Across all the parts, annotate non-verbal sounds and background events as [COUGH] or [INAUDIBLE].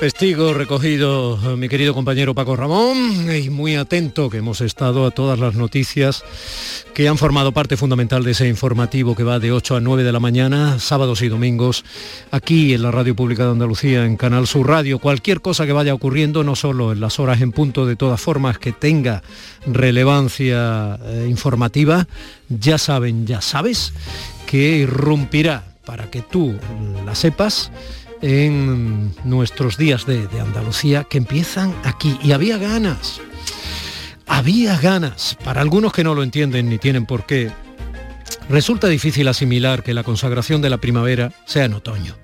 Testigo recogido mi querido compañero Paco Ramón y muy atento que hemos estado a todas las noticias que han formado parte fundamental de ese informativo que va de 8 a 9 de la mañana, sábados y domingos, aquí en la Radio Pública de Andalucía, en Canal Sur Radio. Cualquier cosa que vaya ocurriendo, no solo en las horas en punto, de todas formas, que tenga relevancia eh, informativa, ya saben, ya sabes, que irrumpirá para que tú la sepas en nuestros días de, de, Andalucía que empiezan aquí. Y había ganas, había ganas, para algunos que no lo entienden ni tienen por qué. Resulta difícil asimilar que la consagración de la primavera sea en otoño.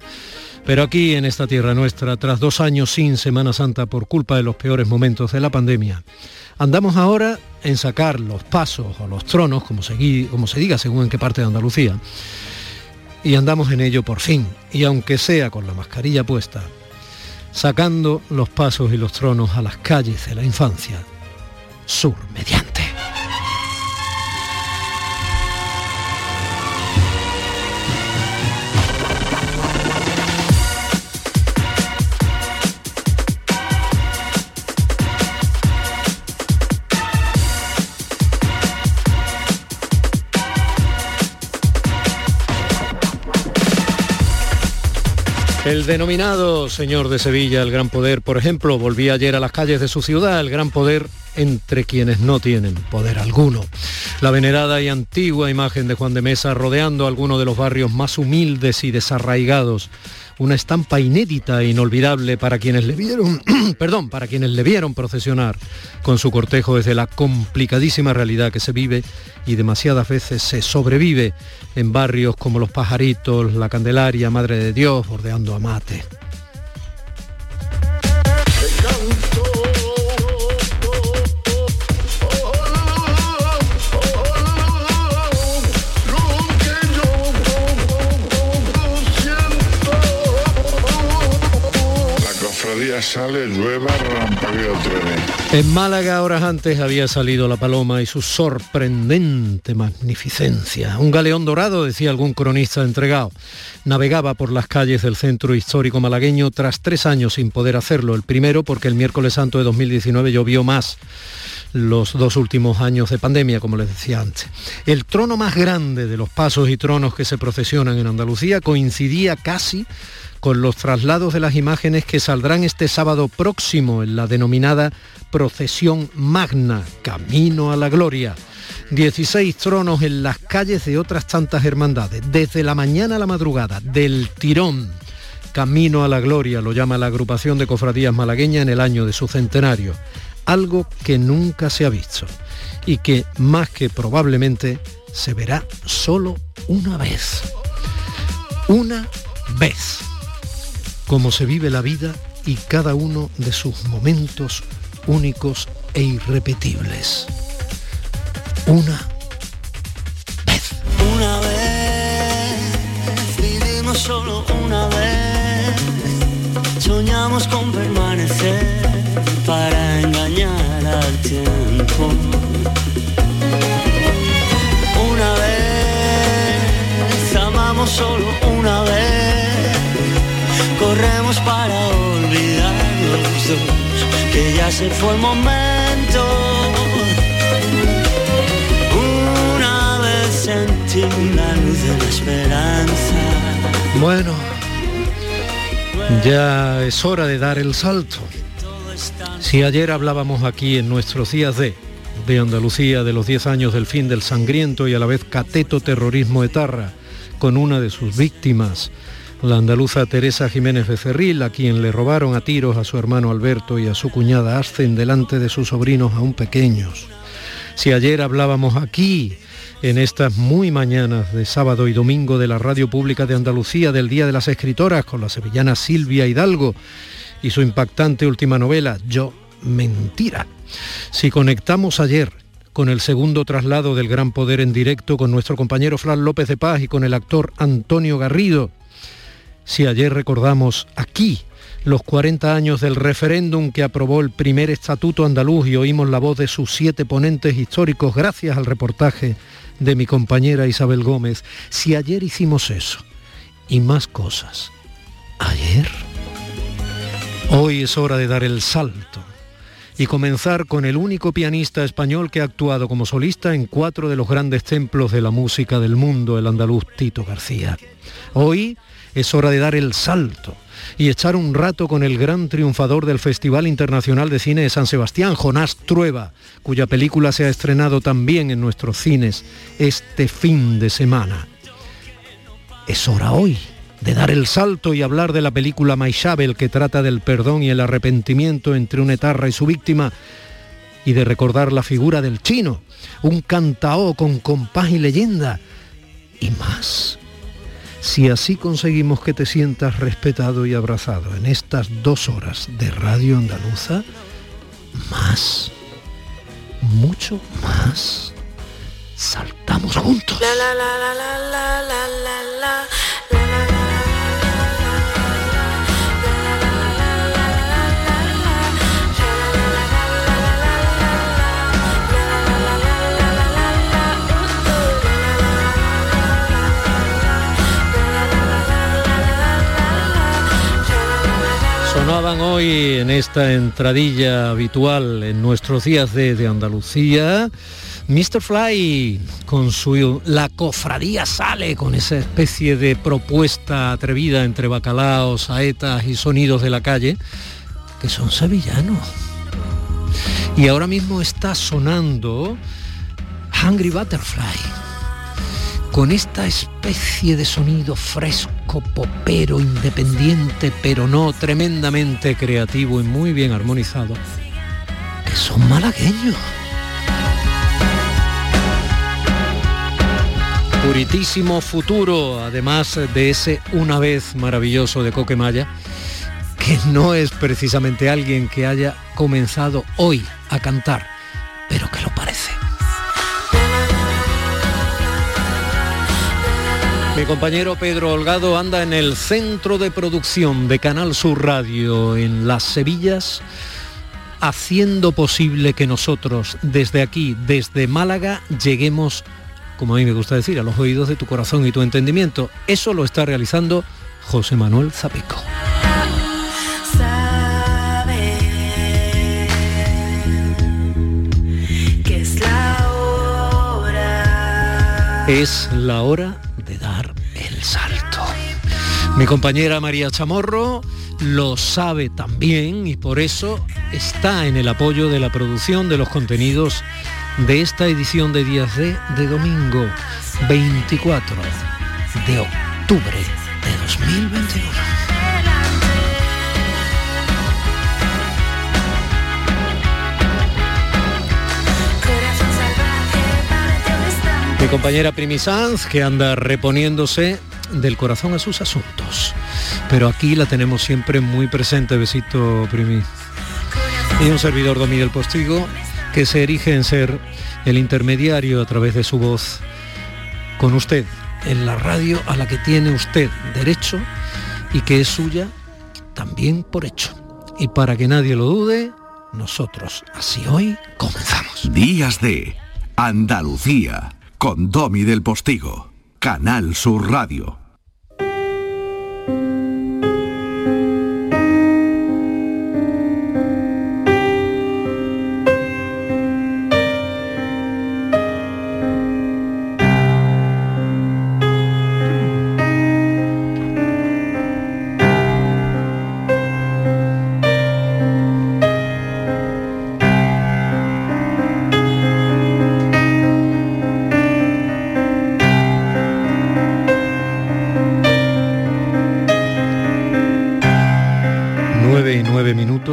Pero aquí en esta tierra nuestra, tras dos años sin Semana Santa por culpa de los peores momentos de la pandemia, andamos ahora en sacar los pasos o los tronos, como como se diga según en qué parte de Andalucía, y andamos en ello por fin, y aunque sea con la mascarilla puesta, sacando los pasos y los tronos a las calles de la infancia, sur mediante. El denominado señor de Sevilla, el gran poder, por ejemplo, volvía ayer a las calles de su ciudad, el gran poder entre quienes no tienen poder alguno. La venerada y antigua imagen de Juan de Mesa rodeando algunos de los barrios más humildes y desarraigados una estampa inédita e inolvidable para quienes le vieron, [CLEARS THROAT] perdón, para quienes le vieron procesionar con su cortejo desde la complicadísima realidad que se vive y demasiadas veces se sobrevive en barrios como Los Pajaritos, La Candelaria, Madre de Dios, bordeando a Mate. En Málaga horas antes había salido la paloma y su sorprendente magnificencia. Un galeón dorado, decía algún cronista entregado, navegaba por las calles del centro histórico malagueño tras tres años sin poder hacerlo. El primero porque el miércoles santo de 2019 llovió más los dos últimos años de pandemia, como les decía antes. El trono más grande de los pasos y tronos que se procesionan en Andalucía coincidía casi con los traslados de las imágenes que saldrán este sábado próximo en la denominada Procesión Magna, Camino a la Gloria. 16 tronos en las calles de otras tantas hermandades, desde la mañana a la madrugada, del tirón. Camino a la Gloria lo llama la agrupación de cofradías malagueña en el año de su centenario. Algo que nunca se ha visto y que más que probablemente se verá solo una vez. Una vez cómo se vive la vida y cada uno de sus momentos únicos e irrepetibles. Una vez. Una vez, vivimos solo una vez, soñamos con permanecer para engañar al tiempo. Que ya se fue el momento. Una vez sentí la luz de la esperanza. Bueno, ya es hora de dar el salto. Si ayer hablábamos aquí en nuestros días de, de Andalucía de los 10 años del fin del sangriento y a la vez cateto terrorismo etarra, con una de sus víctimas, la andaluza Teresa Jiménez Becerril, a quien le robaron a tiros a su hermano Alberto y a su cuñada Ascen delante de sus sobrinos aún pequeños. Si ayer hablábamos aquí, en estas muy mañanas de sábado y domingo de la Radio Pública de Andalucía del Día de las Escritoras con la sevillana Silvia Hidalgo y su impactante última novela, Yo, Mentira. Si conectamos ayer con el segundo traslado del Gran Poder en directo con nuestro compañero Fran López de Paz y con el actor Antonio Garrido, si ayer recordamos aquí los 40 años del referéndum que aprobó el primer estatuto andaluz y oímos la voz de sus siete ponentes históricos gracias al reportaje de mi compañera Isabel Gómez, si ayer hicimos eso y más cosas, ayer, hoy es hora de dar el salto y comenzar con el único pianista español que ha actuado como solista en cuatro de los grandes templos de la música del mundo, el andaluz Tito García. Hoy es hora de dar el salto y echar un rato con el gran triunfador del Festival Internacional de Cine de San Sebastián, Jonás Trueba, cuya película se ha estrenado también en nuestros cines este fin de semana. Es hora hoy de dar el salto y hablar de la película Maishabel que trata del perdón y el arrepentimiento entre una etarra y su víctima y de recordar la figura del chino, un cantao con compás y leyenda y más. Si así conseguimos que te sientas respetado y abrazado en estas dos horas de Radio Andaluza, más, mucho más, saltamos juntos. Hoy en esta entradilla habitual en nuestros días de Andalucía. Mr. Fly con su La cofradía sale con esa especie de propuesta atrevida entre bacalaos, saetas y sonidos de la calle que son sevillanos. Y ahora mismo está sonando Hungry Butterfly con esta especie de sonido fresco, popero, independiente, pero no tremendamente creativo y muy bien armonizado, que son malagueños. Puritísimo futuro, además de ese una vez maravilloso de Coquemaya, que no es precisamente alguien que haya comenzado hoy a cantar, pero que lo parece. Mi compañero Pedro Holgado anda en el centro de producción de Canal Sur Radio en Las Sevillas, haciendo posible que nosotros desde aquí, desde Málaga, lleguemos, como a mí me gusta decir, a los oídos de tu corazón y tu entendimiento. Eso lo está realizando José Manuel Zapico. Es la hora salto. Mi compañera María Chamorro lo sabe también y por eso está en el apoyo de la producción de los contenidos de esta edición de Días de, de domingo 24 de octubre de 2021. Mi compañera Primi Sanz, que anda reponiéndose del corazón a sus asuntos. Pero aquí la tenemos siempre muy presente, besito Primi. Y un servidor Domi del Postigo, que se erige en ser el intermediario a través de su voz con usted, en la radio a la que tiene usted derecho y que es suya también por hecho. Y para que nadie lo dude, nosotros así hoy comenzamos. Días de Andalucía con Domi del Postigo, Canal Sur Radio.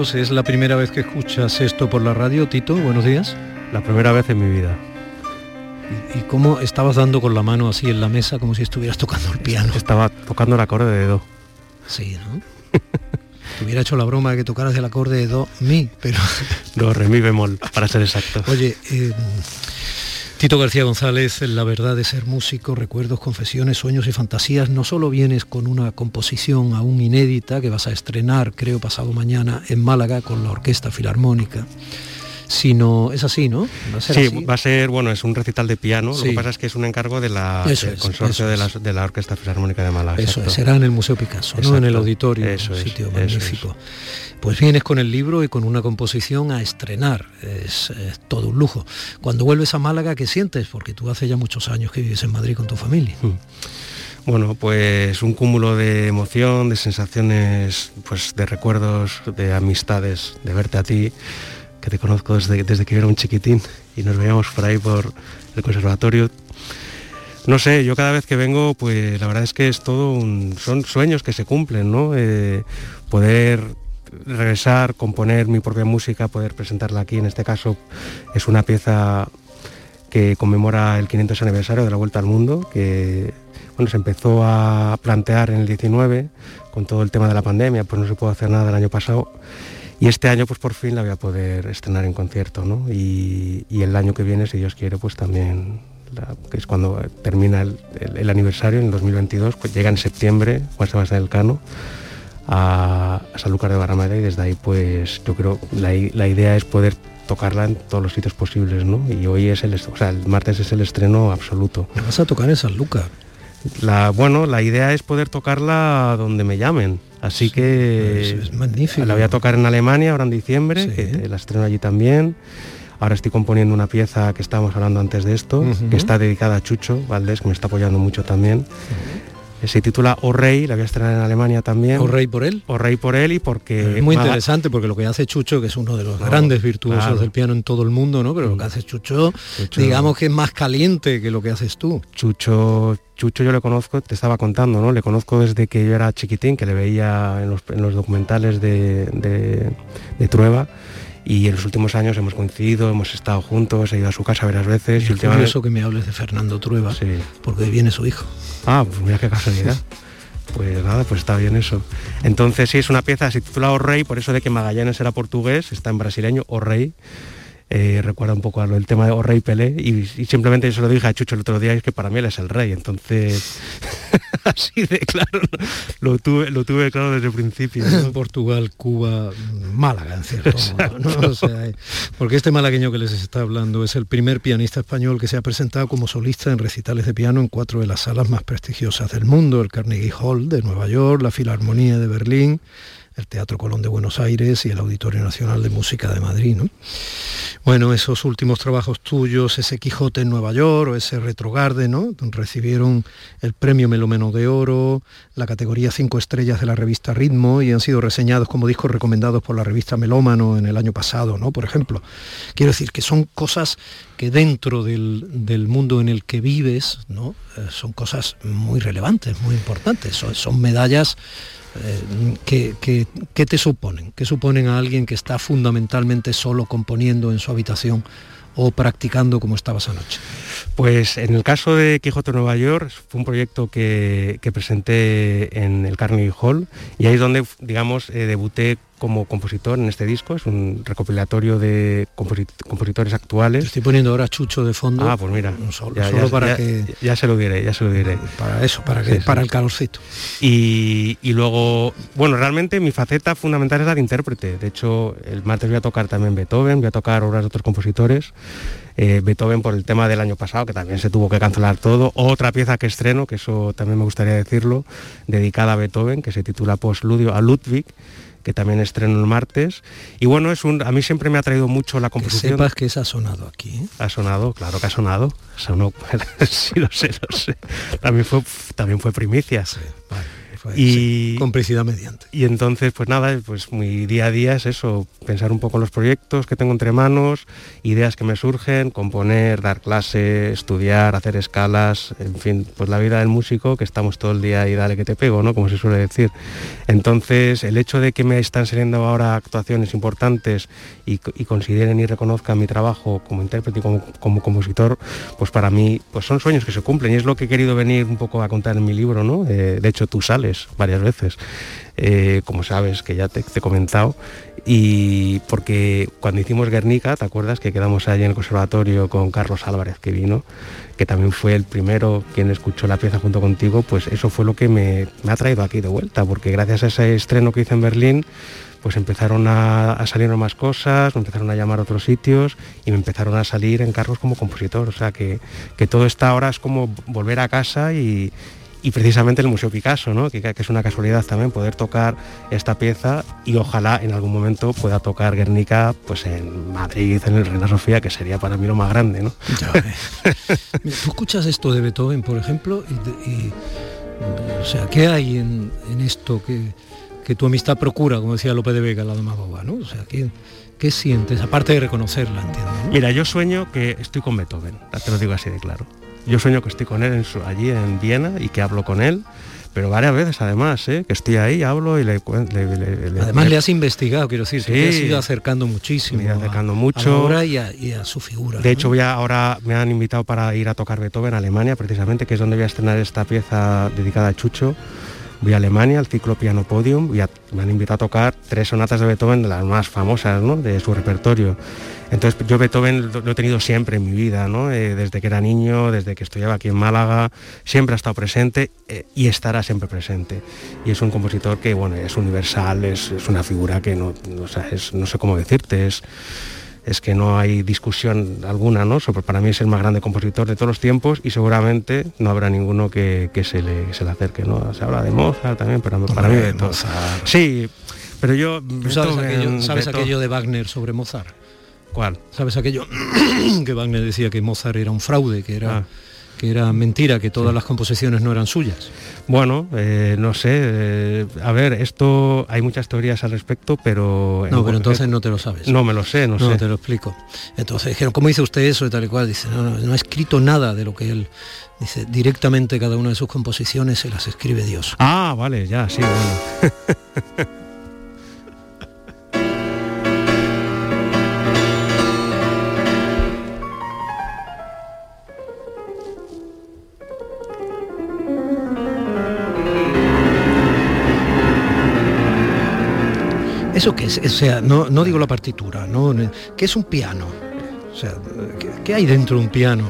¿Es la primera vez que escuchas esto por la radio, Tito? Buenos días. La primera vez en mi vida. ¿Y, cómo estabas dando con la mano así en la mesa como si estuvieras tocando el piano? Estaba tocando el acorde de Do. Sí, ¿no? [LAUGHS] Te hubiera hecho la broma de que tocaras el acorde de Do, mi, pero... [LAUGHS] Do, re, mi bemol, para ser exacto. Oye, eh, Tito García González, La verdad de ser músico, recuerdos, confesiones, sueños y fantasías, no solo vienes con una composición aún inédita que vas a estrenar, creo, pasado mañana en Málaga con la Orquesta Filarmónica, sino es así, ¿no? ¿Va sí, va a ser, bueno, es un recital de piano, lo que pasa es que es un encargo de la, del consorcio de, la, de, la, Orquesta Filarmónica de Málaga. Eso será en el Museo Picasso, ¿no? En el auditorio, eso un sitio magnífico. Pues vienes con el libro y con una composición a estrenar, es, todo un lujo. Cuando vuelves a Málaga, ¿qué sientes? Porque tú hace ya muchos años que vives en Madrid con tu familia. Hmm. Bueno, pues un cúmulo de emoción, de sensaciones, pues de recuerdos, de amistades, de verte a ti, que te conozco desde, desde que era un chiquitín y nos veíamos por ahí por el conservatorio. No sé, yo cada vez que vengo, pues la verdad es que es todo un, son sueños que se cumplen, ¿no? Eh, poder regresar, componer mi propia música, poder presentarla aquí, en este caso es una pieza que conmemora el 500 aniversario de la Vuelta al Mundo, que bueno, se empezó a plantear en el 19 con todo el tema de la pandemia, pues no se pudo hacer nada el año pasado. Y este año pues por fin la voy a poder estrenar en concierto, ¿no? Y, el año que viene, si Dios quiere, pues también, que es cuando termina el, aniversario, en el 2022, pues llega en septiembre, Juan Sebastián del Cano, a, a Sanlúcar de Barrameda y desde ahí pues yo creo, la, la idea es poder tocarla en todos los sitios posibles, ¿no? Y hoy es el, o sea, el martes es el estreno absoluto. ¿Me vas a tocar en Sanlúcar? La, bueno, la idea es poder tocarla donde me llamen. Así que es magnífico. la voy a tocar en Alemania ahora en diciembre, que la estreno allí también. Ahora estoy componiendo una pieza que estábamos hablando antes de esto, que está dedicada a Chucho Valdés, que me está apoyando mucho también se titula O Rey, la voy a estrenar en Alemania también. O Rey por él. O Rey por él y porque... Es muy interesante porque lo que hace Chucho, que es uno de los grandes virtuosos del piano en todo el mundo, ¿no? Pero lo que hace Chucho, digamos que es más caliente que lo que haces tú. Chucho, Chucho yo le conozco, te estaba contando, ¿no? Le conozco desde que yo era chiquitín, que le veía en los, documentales de, de Trueba y en los últimos años hemos coincidido, hemos estado juntos, he ido a su casa varias veces. y últimamente... eso que me hables de Fernando Trueba, sí. porque viene su hijo. Ah, pues mira qué casualidad. Pues nada, pues está bien eso. Entonces sí, es una pieza, se titula O Rey, por eso de que Magallanes era portugués, está en brasileño, O Rey. Eh, recuerda un poco a lo, el tema de O Rey Pelé y, simplemente yo se lo dije a Chucho el otro día, es que para mí él es el rey, entonces [LAUGHS] así de claro, lo tuve, lo tuve claro desde el principio. [LAUGHS] Portugal, Cuba, Málaga, en cierto modo, porque este malagueño que les está hablando es el primer pianista español que se ha presentado como solista en recitales de piano en cuatro de las salas más prestigiosas del mundo, el Carnegie Hall de Nueva York, la Filarmonía de Berlín, el Teatro Colón de Buenos Aires y el Auditorio Nacional de Música de Madrid. ¿no? Bueno, esos últimos trabajos tuyos, ese Quijote en Nueva York o ese Retrogarde, ¿no? recibieron el premio Melomeno de Oro, la categoría 5 estrellas de la revista Ritmo y han sido reseñados como discos recomendados por la revista Melómano en el año pasado, ¿no? por ejemplo. Quiero decir que son cosas que dentro del, mundo en el que vives ¿no? Eh, son cosas muy relevantes, muy importantes, son medallas eh, ¿qué, te suponen? ¿Qué suponen a alguien que está fundamentalmente solo componiendo en su habitación o practicando como estabas anoche? Pues en el caso de Quijote Nueva York fue un proyecto que, presenté en el Carnegie Hall y ahí es donde, digamos, eh, debuté como compositor en este disco, es un recopilatorio de compositores actuales. estoy poniendo ahora Chucho de fondo. Ah, pues mira, solo, ya, para que... Ya se lo diré, ya se lo diré. Para eso, para, que, para el calorcito. Y, y, luego, bueno, realmente mi faceta fundamental es la de intérprete. De hecho, el martes voy a tocar también Beethoven, voy a tocar obras de otros compositores. Eh, Beethoven por el tema del año pasado, que también se tuvo que cancelar todo. Otra pieza que estreno, que eso también me gustaría decirlo, dedicada a Beethoven, que se titula Postludio a Ludwig que también estreno el martes. Y bueno, es un, a mí siempre me ha traído mucho la composición. Que sepas que eso ha sonado aquí. ¿eh? Ha sonado, claro que ha sonado. Sonó, [LAUGHS] sí lo sé, lo sé. También fue, también fue primicia. Y complicidad mediante. Y entonces, pues nada, pues mi día a día es eso, pensar un poco los proyectos que tengo entre manos, ideas que me surgen, componer, dar clase, estudiar, hacer escalas, en fin, pues la vida del músico que estamos todo el día y dale que te pego, ¿no? Como se suele decir. Entonces, el hecho de que me están saliendo ahora actuaciones importantes y, consideren y reconozcan mi trabajo como intérprete y como, compositor, pues para mí pues son sueños que se cumplen y es lo que he querido venir un poco a contar en mi libro, ¿no? Eh, de hecho, tú sales varias veces. Eh, como sabes que ya te, he comentado, y porque cuando hicimos Guernica, ¿te acuerdas que quedamos allí en el conservatorio con Carlos Álvarez que vino, que también fue el primero quien escuchó la pieza junto contigo, pues eso fue lo que me, ha traído aquí de vuelta, porque gracias a ese estreno que hice en Berlín, pues empezaron a, salir más cosas, me empezaron a llamar a otros sitios y me empezaron a salir encargos como compositor. O sea que, que todo está ahora es como volver a casa y, y precisamente el Museo Picasso, ¿no? que, que, es una casualidad también poder tocar esta pieza y ojalá en algún momento pueda tocar Guernica pues en Madrid, en el Reina Sofía, que sería para mí lo más grande. ¿no? [LAUGHS] Tú escuchas esto de Beethoven, por ejemplo, y, o sea, ¿qué hay en, esto que, que, tu amistad procura, como decía López de Vega, la demagoga? ¿no? O sea, ¿qué, ¿qué sientes? Aparte de reconocerla, entiendo. Mira, yo sueño que estoy con Beethoven, te lo digo así de claro. Yo sueño que estoy con él en allí en Viena y que hablo con él pero varias veces además, ¿eh? que estoy ahí, hablo y le... le, además le has investigado, quiero decir, sí, te has ido acercando muchísimo. Me acercando mucho. A y, a, su figura. De hecho, voy ahora me han invitado para ir a tocar Beethoven a Alemania, precisamente, que es donde voy a estrenar esta pieza dedicada a Chucho. Voy a Alemania, al ciclo Piano Podium, y me han invitado a tocar tres sonatas de Beethoven, de las más famosas ¿no? de su repertorio. Entonces yo Beethoven lo, he tenido siempre en mi vida, ¿no? Eh, desde que era niño, desde que estudiaba aquí en Málaga, siempre ha estado presente eh, y estará siempre presente. Y es un compositor que bueno, es universal, es, una figura que no, no sé cómo decirte, es, es que no hay discusión alguna, ¿no? para mí es el más grande compositor de todos los tiempos y seguramente no habrá ninguno que, se, le, se, le, acerque, ¿no? Se habla de Mozart también, pero para mí de Mozart. Sí, pero yo... ¿Sabes, aquello de Wagner sobre Mozart? ¿Cuál? ¿Sabes aquello [CLEARS THROAT] que Wagner decía que Mozart era un fraude, que era, ah. Que era mentira, que todas las composiciones no eran suyas? Bueno, eh, no sé, eh, a ver, esto hay muchas teorías al respecto, pero... No, pero entonces no te lo sabes. No me lo sé, no, no sé. te lo explico. Entonces dijeron, ¿cómo dice usted eso y tal y cual? Dice, no, no, no ha escrito nada de lo que él... Dice, directamente cada una de sus composiciones se las escribe Dios. Ah, vale, ya, sí, bueno. [LAUGHS] ¿Eso qué es? O sea, no, no digo la partitura, ¿no? ¿Qué es un piano? O sea, ¿qué, hay dentro de un piano?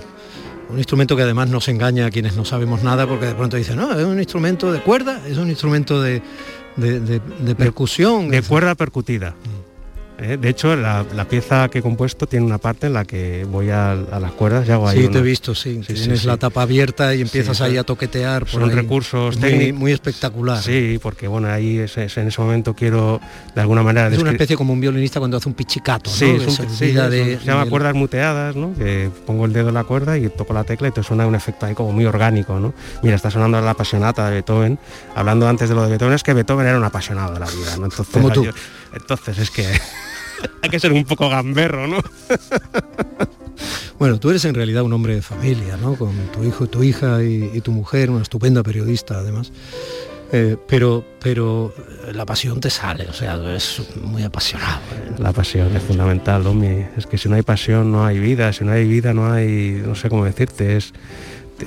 Un instrumento que además nos engaña a quienes no sabemos nada porque de pronto dicen, no, es un instrumento de cuerda, es un instrumento de, de, percusión. De, cuerda percutida. Mm. ¿Eh? De hecho, la, pieza que he compuesto tiene una parte en la que voy a, las cuerdas y hago ahí. Sí, te he visto, sí. Tienes la tapa abierta y empiezas ahí a toquetear. Por son recursos técnicos. Muy espectacular. Sí, porque bueno, ahí es, en ese momento quiero de alguna manera. Es una especie como un violinista cuando hace un pichicato. Sí, de, se llama cuerdas muteadas, ¿no? Que pongo el dedo en la cuerda y toco la tecla y te suena un efecto ahí como muy orgánico, ¿no? Mira, está sonando la apasionata de Beethoven. Hablando antes de lo de Beethoven, es que Beethoven era un apasionado de la vida, ¿no? Entonces, como tú. entonces es que hay que ser un poco gamberro, ¿no? Bueno, tú eres en realidad un hombre de familia, ¿no? Con tu hijo, tu hija y, tu mujer, una estupenda periodista además. Eh, pero, pero la pasión te sale, o sea, es muy apasionado. ¿eh? La pasión es fundamental, Omi. Es que si no hay pasión no hay vida, si no hay vida no hay, no sé cómo decirte, es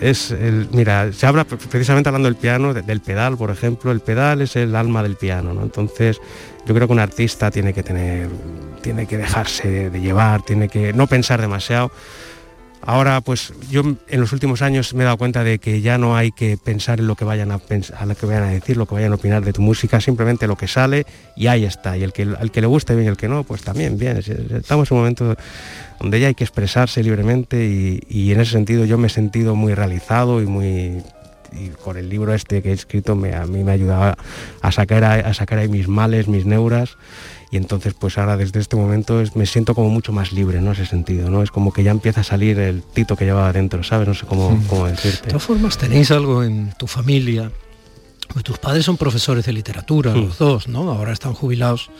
es el, mira, se habla precisamente hablando del piano, del pedal, por ejemplo, el pedal es el alma del piano, ¿no? Entonces, yo creo que un artista tiene que tener, tiene que dejarse de llevar, tiene que no pensar demasiado. Ahora, pues yo en los últimos años me he dado cuenta de que ya no hay que pensar en lo que vayan a, pensar, lo que vayan a decir, lo que vayan a opinar de tu música, simplemente lo que sale y ahí está. Y el que, al que le guste bien y el que no, pues también bien. Estamos en un momento donde ya hay que expresarse libremente y, en ese sentido yo me he sentido muy realizado y muy y con el libro este que he escrito me, a mí me ha ayudado a sacar, a, sacar ahí mis males, mis neuras y entonces pues ahora desde este momento me siento como mucho más libre, ¿no? Ese sentido, ¿no? Es como que ya empieza a salir el tito que llevaba dentro, ¿sabes? No sé cómo, cómo decirte. De todas formas, tenéis algo en tu familia, pues tus padres son profesores de literatura, los dos, ¿no? Ahora están jubilados,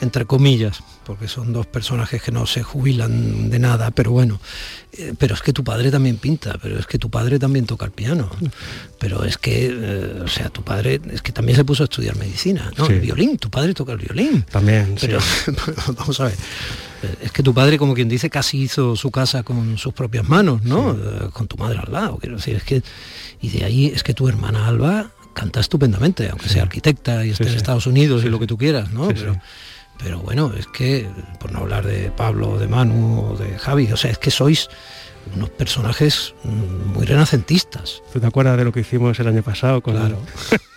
entre comillas, porque son dos personajes que no se jubilan de nada, pero bueno, eh, pero es que tu padre también pinta, pero es que tu padre también toca el piano, pero es que, eh, o sea, tu padre es que también se puso a estudiar medicina, ¿no? El violín, tu padre toca el violín. También, pero [LAUGHS] vamos a ver. Eh, es que tu padre, como quien dice, casi hizo su casa con sus propias manos, ¿no? Con tu madre al lado. Quiero decir, es que. Y de ahí es que tu hermana Alba canta estupendamente, aunque sea arquitecta y esté en Estados Unidos y lo que tú quieras, ¿no? Pero, pero bueno, es que, por no hablar de Pablo, de Manu o de Javi, o sea, es que sois unos personajes muy renacentistas. ¿Tú te acuerdas de lo que hicimos el año pasado con, claro. [LAUGHS]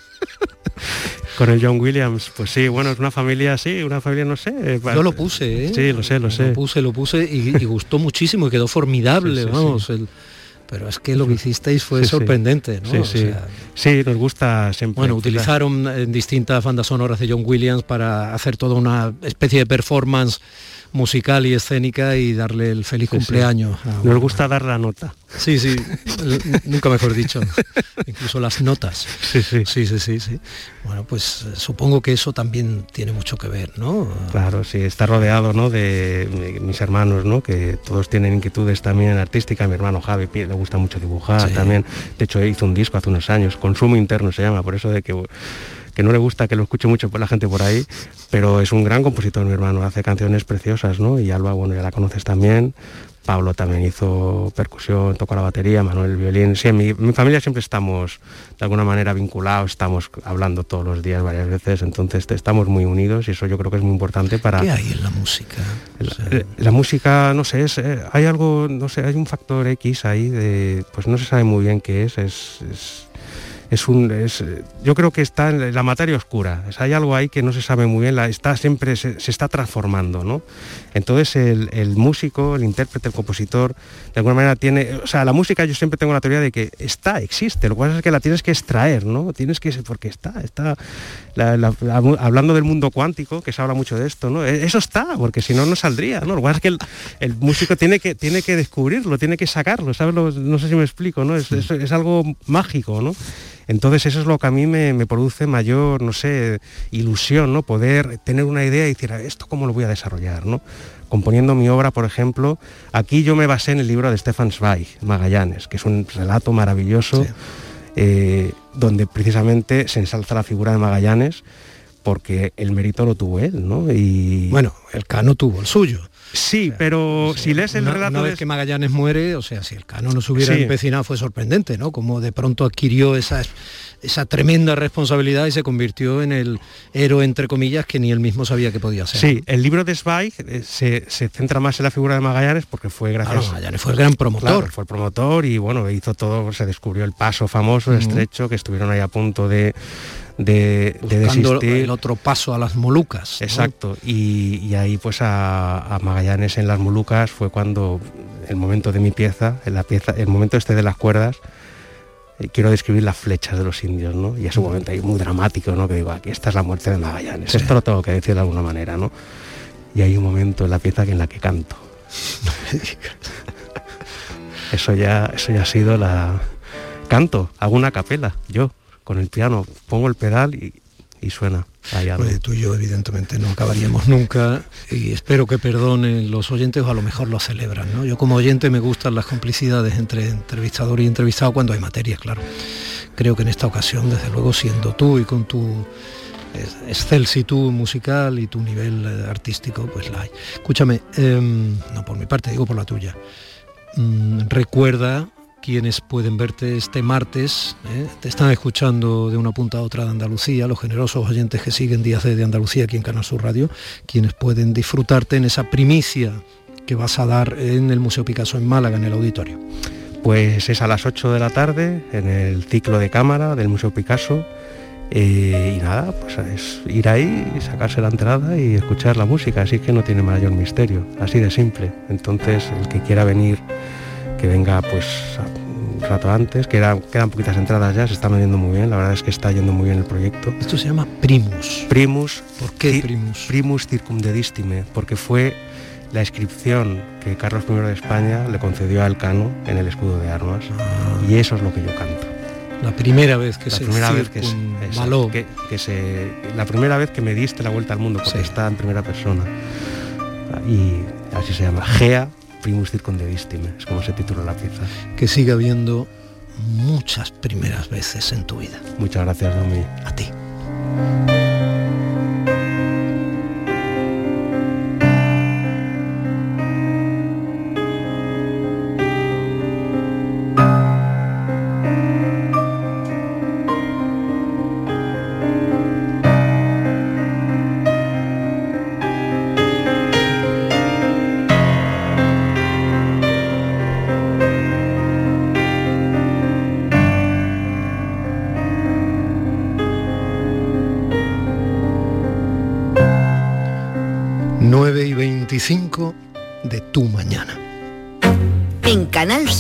Con el John Williams, pues sí, bueno, es una familia, sí, una familia, no sé. Yo lo puse, ¿eh? Sí, lo sé, lo sé. Lo puse, lo puse y, gustó muchísimo y quedó formidable, vamos. Pero es que lo que hicisteis fue sorprendente, ¿no? Sí, sí. nos gusta siempre. Bueno, utilizaron en distintas bandas sonoras de John Williams para hacer toda una especie de performance musical y escénica y darle el feliz cumpleaños. Nos gusta dar la nota. Sí, sí, nunca mejor dicho. Incluso las notas. Sí, sí. Sí, sí, sí, Bueno, pues eh, supongo que eso también tiene mucho que ver, ¿no? Claro, sí, está rodeado ¿no? de mis hermanos, ¿no? Que todos tienen inquietudes también artísticas. Mi hermano Javi le gusta mucho dibujar también. De hecho, hizo un disco hace unos años, Consumo Interno se llama, por eso de que que no le gusta que lo escuche mucho por la gente por ahí, pero es un gran compositor mi hermano, hace canciones preciosas, ¿no? Y Alba, bueno, ya la conoces también, Pablo también hizo percusión, tocó la batería, Manuel el violín. Sí, en mi, familia siempre estamos de alguna manera vinculados, estamos hablando todos los días varias veces, entonces estamos muy unidos y eso yo creo que es muy importante para... ¿Qué hay en la música? La, música, no sé, es, eh, hay algo, no sé, hay un factor X ahí de, pues no se sabe muy bien qué es, es es un, es, yo creo que está en la materia oscura. hay algo ahí que no se sabe muy bien, la, está siempre se, está transformando, ¿no? Entonces el, músico, el intérprete, el compositor, de alguna manera tiene, o sea, la música yo siempre tengo la teoría de que está, existe. Lo que pasa es que la tienes que extraer, ¿no? Tienes que, porque está, está, hablando del mundo cuántico, que se habla mucho de esto, ¿no? E, eso está, porque si no no saldría, ¿no? Lo que pasa es que el, músico tiene que, tiene que descubrirlo, tiene que sacarlo, ¿sabes? no sé si me explico, ¿no? Es, es algo mágico, ¿no? Entonces eso es lo que a mí me, produce mayor, no sé, ilusión, ¿no? Poder tener una idea y decir, ¿esto cómo lo voy a desarrollar, ¿no? Componiendo mi obra, por ejemplo, aquí yo me basé en el libro de Stefan Zweig, Magallanes, que es un relato maravilloso, eh, donde precisamente se ensalza la figura de Magallanes, porque el mérito lo tuvo él, ¿no? Y... Bueno, el Cano tuvo el suyo. Sí, pero si lees el relato... Una vez que Magallanes muere, o sea, si el Cano no se hubiera empecinado fue sorprendente, ¿no? Como de pronto adquirió esa, esa tremenda responsabilidad y se convirtió en el héroe, entre comillas, que ni él mismo sabía que podía ser. Sí, el libro de Zweig eh, se, centra más en la figura de Magallanes porque fue gracias... Magallanes fue el gran promotor. fue el promotor y bueno, hizo todo, se descubrió el paso famoso, estrecho, que estuvieron ahí a punto de de, el otro paso a las Molucas. Exacto, y, ahí pues a, Magallanes en las Molucas fue cuando el momento de mi pieza, en la pieza, el momento este de las cuerdas, eh, quiero describir las flechas de los indios, ¿no? Y es un momento ahí muy dramático, ¿no? Que digo, aquí esta es la muerte de Magallanes, esto lo tengo que decir de alguna manera, ¿no? Y hay un momento en la pieza en la que canto. [LAUGHS] eso ya, eso ya ha sido la canto, hago una capela, yo con el piano, pongo el pedal y, suena. Pues tú y yo evidentemente no acabaríamos nunca y espero que perdonen los oyentes o a lo mejor lo celebran. ¿no? Yo como oyente me gustan las complicidades entre entrevistador y entrevistado cuando hay materia, claro. Creo que en esta ocasión, desde luego, siendo tú y con tu excelsitud musical y tu nivel eh, artístico, pues la hay. Escúchame, em, no por mi parte, digo por la tuya. Mm, recuerda quienes pueden verte este martes. ¿eh? Te están escuchando de una punta a otra de Andalucía, los generosos oyentes que siguen Días de Andalucía aquí en Canal Sur Radio, quienes pueden disfrutarte en esa primicia que vas a dar en el Museo Picasso en Málaga, en el auditorio. Pues es a las 8 de la tarde en el ciclo de cámara del Museo Picasso. Y nada, pues es ir ahí, sacarse la entrada y escuchar la música, así que no tiene mayor misterio, así de simple. Entonces, el que quiera venir que venga pues un rato antes, que quedan poquitas entradas ya, se está vendiendo muy bien, la verdad es que está yendo muy bien el proyecto. Esto se llama Primus. Primus. ¿Por qué Primus? Primus circumdedistime, porque fue la inscripción que Carlos I de España le concedió al Cano en el escudo de armas ah. y eso es lo que yo canto. La primera vez que la se primera vez que, que, que, se la primera vez que me diste la vuelta al mundo porque está en primera persona y así se llama Gea Primus Circundevistime, es como se titula la pieza. Que siga habiendo muchas primeras veces en tu vida. Muchas gracias, Domi. A ti.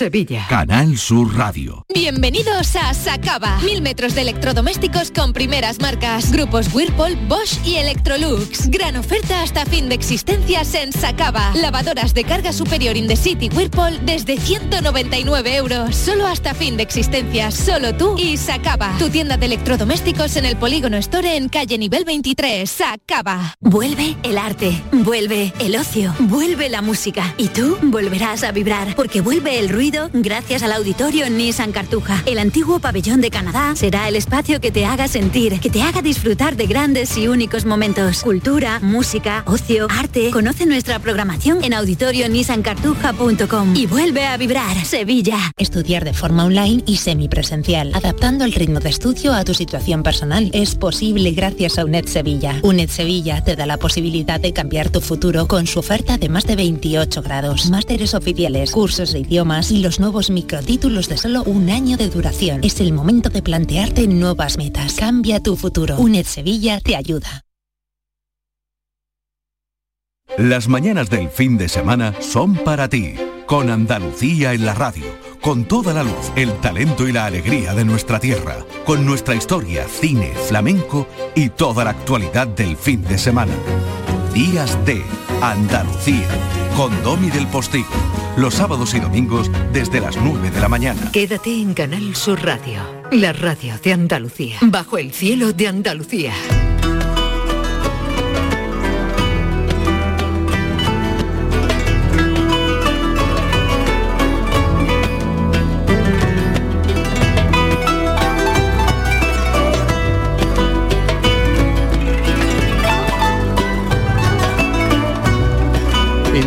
Sevilla. Canal Sur Radio. Bienvenidos a Sacaba. Mil metros de electrodomésticos con primeras marcas. Grupos Whirlpool, Bosch y Electrolux. Gran oferta hasta fin de existencias en Sacaba. Lavadoras de carga superior in the city Whirlpool desde 199 euros. Solo hasta fin de existencias. Solo tú y Sacaba. Tu tienda de electrodomésticos en el Polígono Store en calle nivel 23. Sacaba. Vuelve el arte, vuelve el ocio, vuelve la música. Y tú volverás a vibrar porque vuelve el ruido gracias al auditorio Nissan Cartuja. El antiguo pabellón de Canadá será el espacio que te haga sentir, que te haga disfrutar de grandes y únicos momentos. Cultura, música, ocio, arte. Conoce nuestra programación en auditorionissancartuja.com y vuelve a vibrar Sevilla. Estudiar de forma online y semipresencial, adaptando el ritmo de estudio a tu situación personal. Es posible gracias a UNED Sevilla. UNED Sevilla te da la posibilidad de cambiar tu futuro con su oferta de más de 28 grados, másteres oficiales, cursos de idiomas y los nuevos microtítulos de solo un año de duración. Es el momento de plantearte nuevas metas. Cambia tu futuro. UNED Sevilla te ayuda. Las mañanas del fin de semana son para ti, con Andalucía en la radio, con toda la luz, el talento y la alegría de nuestra tierra, con nuestra historia, cine, flamenco y toda la actualidad del fin de semana. Días de Andalucía, con Domi del Postigo, los sábados y domingos desde las 9 de la mañana. Quédate en Canal Sur Radio, la radio de Andalucía, bajo el cielo de Andalucía.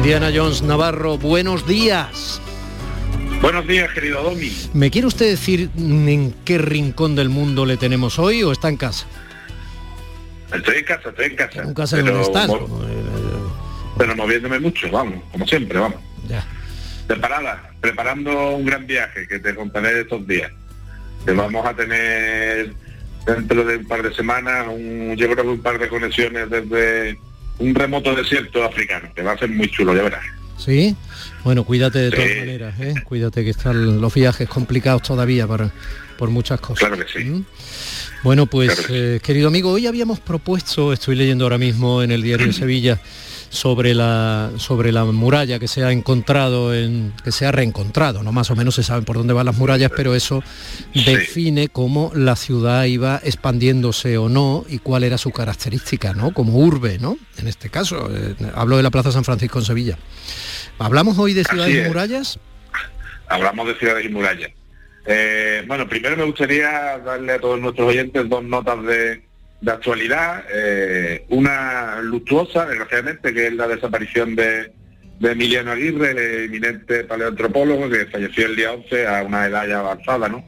Indiana Jones Navarro, buenos días. Buenos días, querido Domi. ¿Me quiere usted decir en qué rincón del mundo le tenemos hoy o está en casa? Estoy en casa, estoy en casa. ¿En casa de dónde estás? Pero moviéndome mucho, vamos, como siempre, vamos. Ya. Preparada, preparando un gran viaje que te contaré estos días. Que vamos a tener dentro de un par de semanas, un, yo creo que un par de conexiones desde un remoto desierto africano, que va a ser muy chulo, ya verás. Sí, bueno, cuídate de Sí. todas maneras, ¿eh? cuídate que están los viajes complicados todavía para, por muchas cosas. Claro que sí. ¿Mm? Bueno, pues Claro que eh, querido amigo, hoy habíamos propuesto, estoy leyendo ahora mismo en el diario de [CLEARS THROAT] Sevilla, sobre la, sobre la muralla que se ha encontrado, en, que se ha reencontrado, ¿no? Más o menos se saben por dónde van las murallas, pero eso define cómo la ciudad iba expandiéndose o no y cuál era su característica, ¿no? Como urbe, ¿no? En este caso, eh, hablo de la Plaza San Francisco en Sevilla. ¿Hablamos hoy de ciudades y murallas? Hablamos de ciudades y murallas. Eh, bueno, primero me gustaría darle a todos nuestros oyentes dos notas de, de actualidad. Eh, una luctuosa, desgraciadamente, que es la desaparición de, de Emiliano Aguirre, el eminente paleoantropólogo que falleció el día 11 a una edad ya avanzada, ¿no?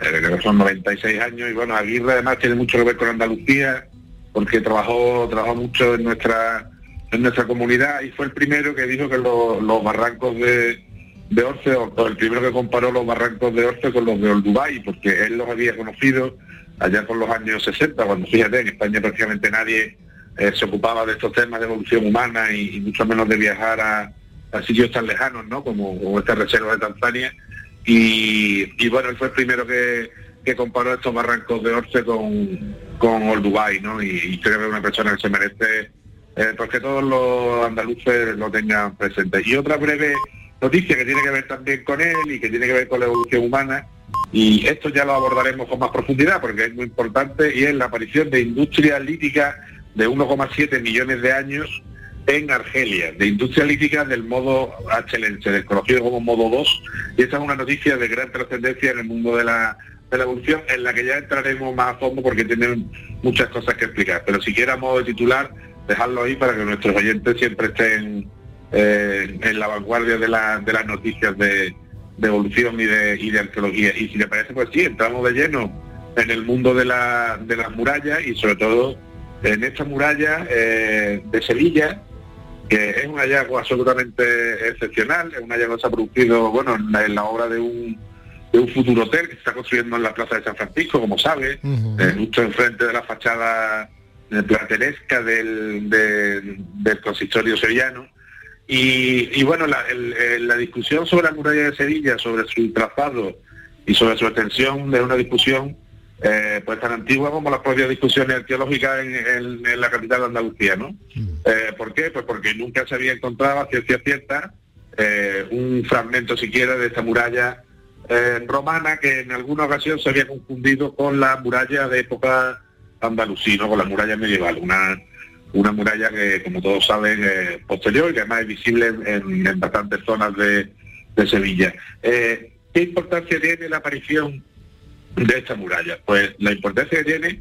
Eh, que son 96 años y bueno, Aguirre además tiene mucho que ver con Andalucía porque trabajó, trabajó mucho en nuestra en nuestra comunidad y fue el primero que dijo que lo- los barrancos de, de Orce, o el primero que comparó los barrancos de Orce con los de Olduvai, porque él los había conocido allá por los años 60, cuando fíjate, en España prácticamente nadie eh, se ocupaba de estos temas de evolución humana y, mucho menos de viajar a, sitios tan lejanos, ¿no? Como, como esta reserva de Tanzania. Y, bueno, él fue el primero que, comparó estos barrancos de Orce con, con Olduvai, ¿no? Y, y creo que es una persona que se merece eh, pues que todos los andaluces lo tengan presente. Y otra breve noticia que tiene que ver también con él y que tiene que ver con la evolución humana, y esto ya lo abordaremos con más profundidad porque es muy importante, y es la aparición de industria lítica de 1,7 millones de años en Argelia, de industria lítica del modo HLN, desconocido como modo 2, y esa es una noticia de gran trascendencia en el mundo de la, evolución, en la que ya entraremos más a fondo porque tienen muchas cosas que explicar. Pero si quiera modo de titular, dejarlo ahí para que nuestros oyentes siempre estén eh, en la vanguardia de las noticias de, evolución y de, y de arqueología. Y si le parece, pues sí, entramos de lleno en el mundo de, la, de las murallas y sobre todo en esta muralla eh, de Sevilla, que es un hallazgo absolutamente excepcional, es un hallazgo que se ha producido bueno, en la, obra de un, de un futuro hotel que se está construyendo en la Plaza de San Francisco, como sabe, eh, justo enfrente de la fachada plateresca del, del consistorio sevillano. Y, bueno, la, discusión sobre la muralla de Sevilla, sobre su trazado y sobre su extensión, es una discusión eh, pues tan antigua como las propias discusiones arqueológicas en, la capital de Andalucía, ¿no? Mm. Eh, ¿Por qué? Pues porque nunca se había encontrado a ciencia cierta eh, un fragmento siquiera de esta muralla romana que en alguna ocasión se había confundido con la muralla de época andalusí, con la muralla medieval, una, una muralla que, como todos saben, es posterior y que además es visible en, bastantes zonas de, Sevilla. ¿Qué importancia tiene la aparición de esta muralla? Pues la importancia que tiene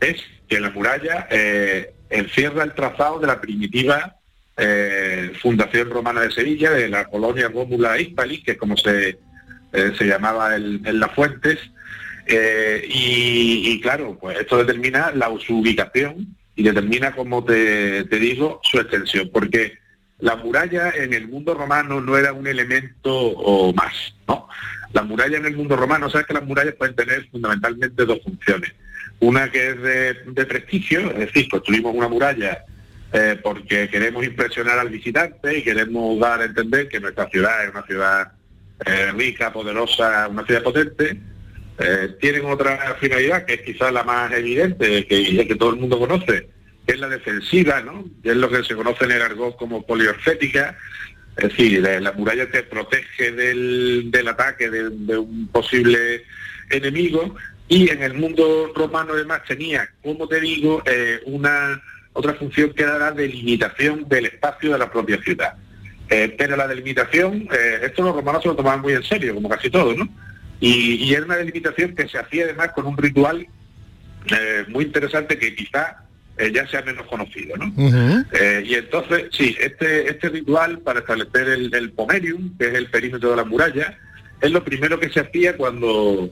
es que la muralla eh, encierra el trazado de la primitiva eh, fundación romana de Sevilla, de la colonia Rómula Hispali, que es como se, eh, se llamaba en, las fuentes, y, claro, pues esto determina la, su ubicación y determina, como te, digo, su extensión, porque la muralla en el mundo romano no era un elemento o más, ¿no? La muralla en el mundo romano, sabes que las murallas pueden tener fundamentalmente dos funciones. Una que es de, prestigio, es decir, construimos una muralla eh, porque queremos impresionar al visitante y queremos dar a entender que nuestra ciudad es una ciudad eh, rica, poderosa, una ciudad potente. Eh, tienen otra finalidad que es quizás la más evidente, que, que todo el mundo conoce, que es la defensiva, ¿no? Es lo que se conoce en el argot como poliorcética, es decir, la, muralla te protege del, ataque de, un posible enemigo y en el mundo romano además tenía, como te digo, eh, una otra función que era la delimitación del espacio de la propia ciudad. Eh, pero la delimitación, eh, esto los romanos se lo tomaban muy en serio, como casi todo, ¿no? Y, y era una delimitación que se hacía además con un ritual muy interesante que quizá eh, ya sea menos conocido. ¿no? Eh, y entonces, sí, este, este ritual para establecer el, pomerium, que es el perímetro de la muralla, es lo primero que se hacía cuando,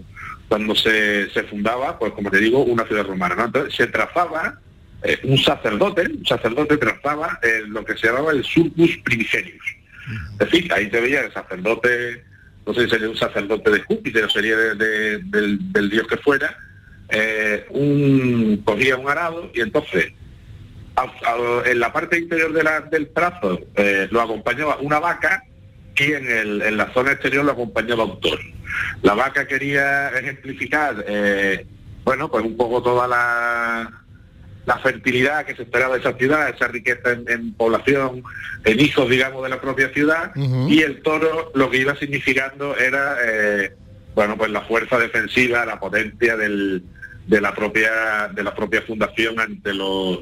cuando se, fundaba, pues como te digo, una ciudad romana. ¿no? Entonces se trazaba eh, un sacerdote, un sacerdote trazaba lo que se llamaba el surcus primigenius. Es decir, ahí te veía el sacerdote, no sé si sería un sacerdote de Júpiter o sería del, dios que fuera, eh, cogía un arado y entonces en la parte interior del trazo eh, lo acompañaba una vaca y en, la zona exterior lo acompañaba un toro. La vaca quería ejemplificar, eh, bueno, pues un poco toda la, la fertilidad que se esperaba de esa ciudad, esa riqueza en, población, en hijos, digamos, de la propia ciudad, y el toro lo que iba significando era, bueno, pues la fuerza defensiva, la potencia del, de la propia de la propia fundación ante los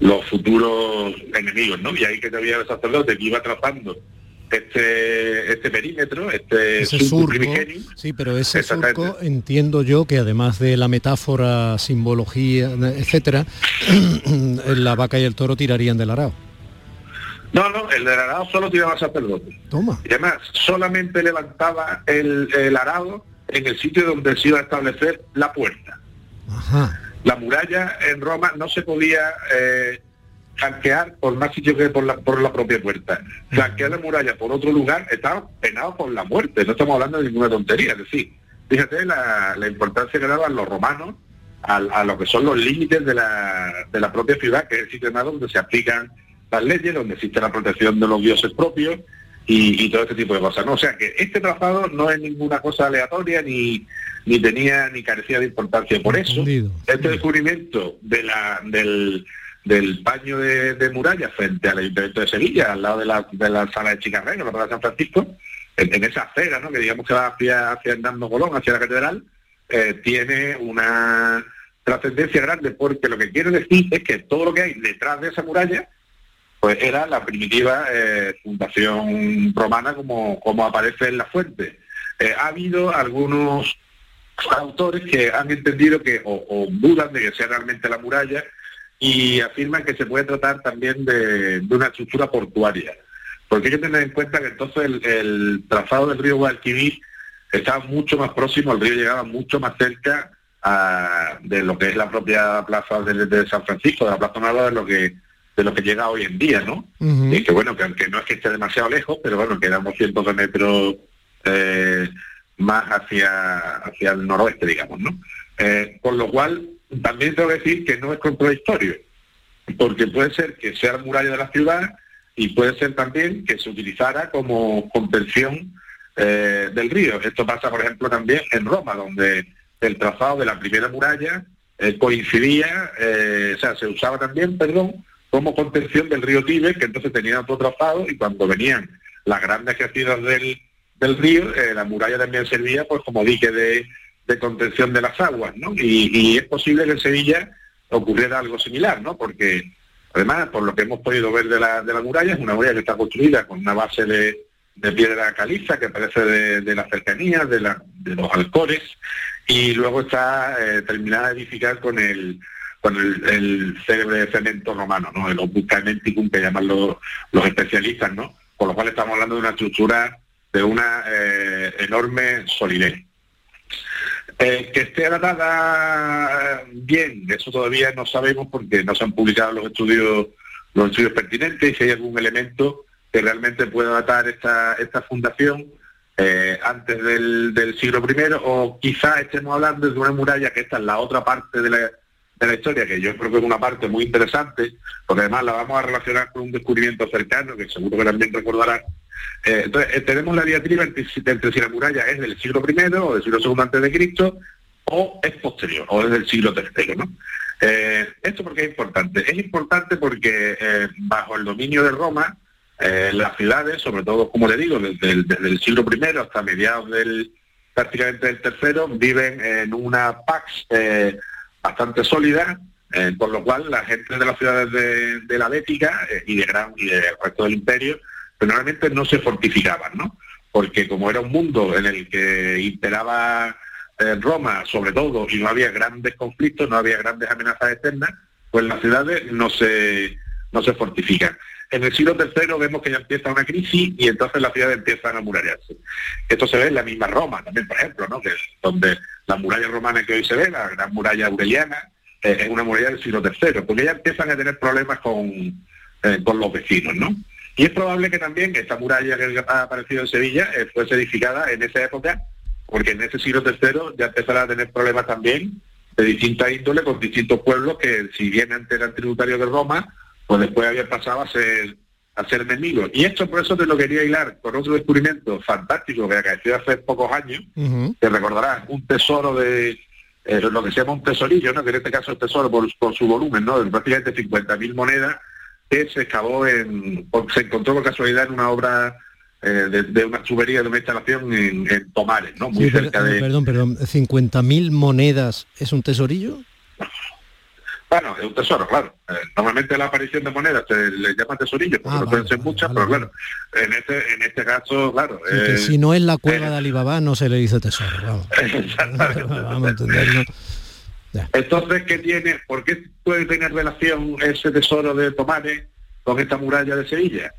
los futuros enemigos, ¿no? Y ahí que había el sacerdote que iba trazando este este perímetro, este surco, sí, pero ese surco entiendo yo que además de la metáfora, simbología, etcétera, [CLEARS THROAT] la vaca y el toro tirarían del arao. No, no, el del arado solo tiraba sacerdote. Toma. Y además solamente levantaba el, el arado en el sitio donde se iba a establecer la puerta. La muralla en Roma no se podía eh, por más sitio que por la, por la propia puerta. Flanquear la muralla por otro lugar estaba penado por la muerte, no estamos hablando de ninguna tontería, es decir, fíjate la, importancia que daban los romanos a, lo que son los límites de la, de la propia ciudad, que es el sitio donde se aplican las leyes, donde existe la protección de los dioses propios y, todo este tipo de cosas. ¿no? O sea que este trazado no es ninguna cosa aleatoria ni, ni tenía ni carecía de importancia. Por eso, este descubrimiento de la, del, del paño de, muralla frente al Ayuntamiento de Sevilla, al lado de la, de la sala de Chicarrero, la Plaza San Francisco, en, esa acera, ¿no? que digamos que va hacia, hacia Hernando Colón, hacia la catedral, eh, tiene una trascendencia grande, porque lo que quiere decir es que todo lo que hay detrás de esa muralla, pues era la primitiva eh, fundación romana como, como aparece en la fuente. Eh, ha habido algunos autores que han entendido que o, dudan de que sea realmente la muralla y afirman que se puede tratar también de, una estructura portuaria. Porque hay que tener en cuenta que entonces el, trazado del río Guadalquivir estaba mucho más próximo, el río llegaba mucho más cerca de lo que es la propia plaza de, San Francisco, de la Plaza Nueva, de lo que de lo que llega hoy en día, ¿no? Y que bueno, que aunque no es que esté demasiado lejos, pero bueno, quedamos cientos de metros eh, más hacia, hacia el noroeste, digamos, ¿no? Eh, con lo cual, también tengo que decir que no es contradictorio, porque puede ser que sea la muralla de la ciudad y puede ser también que se utilizara como contención eh, del río. Esto pasa, por ejemplo, también en Roma, donde el trazado de la primera muralla coincidía, o sea, se usaba también, perdón, como contención del río Tíber, que entonces tenía otro trazado y cuando venían las grandes crecidas del, del río, eh, la muralla también servía pues como dique de, contención de las aguas, ¿no? Y, es posible que en Sevilla ocurriera algo similar, ¿no? Porque además, por lo que hemos podido ver de la, de la muralla, es una muralla que está construida con una base de, piedra caliza que parece de, de las cercanías, de, los alcores, y luego está eh, terminada de edificar con el con el, célebre cemento romano, ¿no? El opus que llaman los, los especialistas, ¿no? Con lo cual estamos hablando de una estructura de una eh, enorme solidez. Eh, que esté datada bien, eso todavía no sabemos porque no se han publicado los estudios, los estudios pertinentes y si hay algún elemento que realmente pueda datar esta, esta fundación eh, antes del, siglo I o quizá estemos hablando de una muralla que esta es la otra parte de la, de la historia, que yo creo que es una parte muy interesante, porque además la vamos a relacionar con un descubrimiento cercano, que seguro que también recordará eh, entonces, eh, tenemos la diatriba entre, entre, si la muralla es del siglo I o del siglo II antes de Cristo, o es posterior, o es del siglo III, ¿no? Eh, ¿Esto porque es importante? Es importante porque bajo el dominio de Roma, las ciudades, sobre todo, como le digo, desde el, siglo I hasta mediados del prácticamente del tercero, viven en una pax bastante sólida, por lo cual la gente de las ciudades de, la Bética y de Gran y del resto del imperio pero normalmente no se fortificaban, ¿no? Porque como era un mundo en el que imperaba eh, Roma, sobre todo, y no había grandes conflictos, no había grandes amenazas externas, pues las ciudades no se, no se fortifican. En el siglo III vemos que ya empieza una crisis y entonces las ciudades empiezan a murallarse. Esto se ve en la misma Roma también, por ejemplo, ¿no? donde la muralla romana que hoy se ve, la gran muralla aureliana, eh, es una muralla del siglo III, porque ya empiezan a tener problemas con, eh, con los vecinos, ¿no? Y es probable que también esta muralla que ha aparecido en Sevilla eh, fuese edificada en esa época, porque en ese siglo III ya empezará a tener problemas también de distintas índoles con distintos pueblos que si bien antes eran tributarios de Roma, pues después habían pasado a ser a ser enemigos. Y esto por eso te lo quería hilar con otro descubrimiento fantástico que acaeció hace pocos años, que recordarás, un tesoro de eh, lo que se llama un tesorillo, ¿no? que en este caso es tesoro por, por su volumen, ¿no? de prácticamente 50.000 monedas que se excavó en, se encontró por casualidad en una obra eh, de, una tubería de una instalación en, Tomares, ¿no? Muy cerca de. Perdón, perdón, ¿50.000 monedas es un tesorillo? Bueno, es un tesoro, claro. Eh, normalmente la aparición de monedas se le llama tesorillo, porque ah, no pueden ser muchas, pero claro, en este, en este caso, claro. Eh, si no es la cueva de Alibaba, no se le dice tesoro, vamos. [LAUGHS] [LAUGHS] vamos a Entonces, ¿qué tiene? ¿Por qué puede tener relación ese tesoro de Tomares con esta muralla de Sevilla?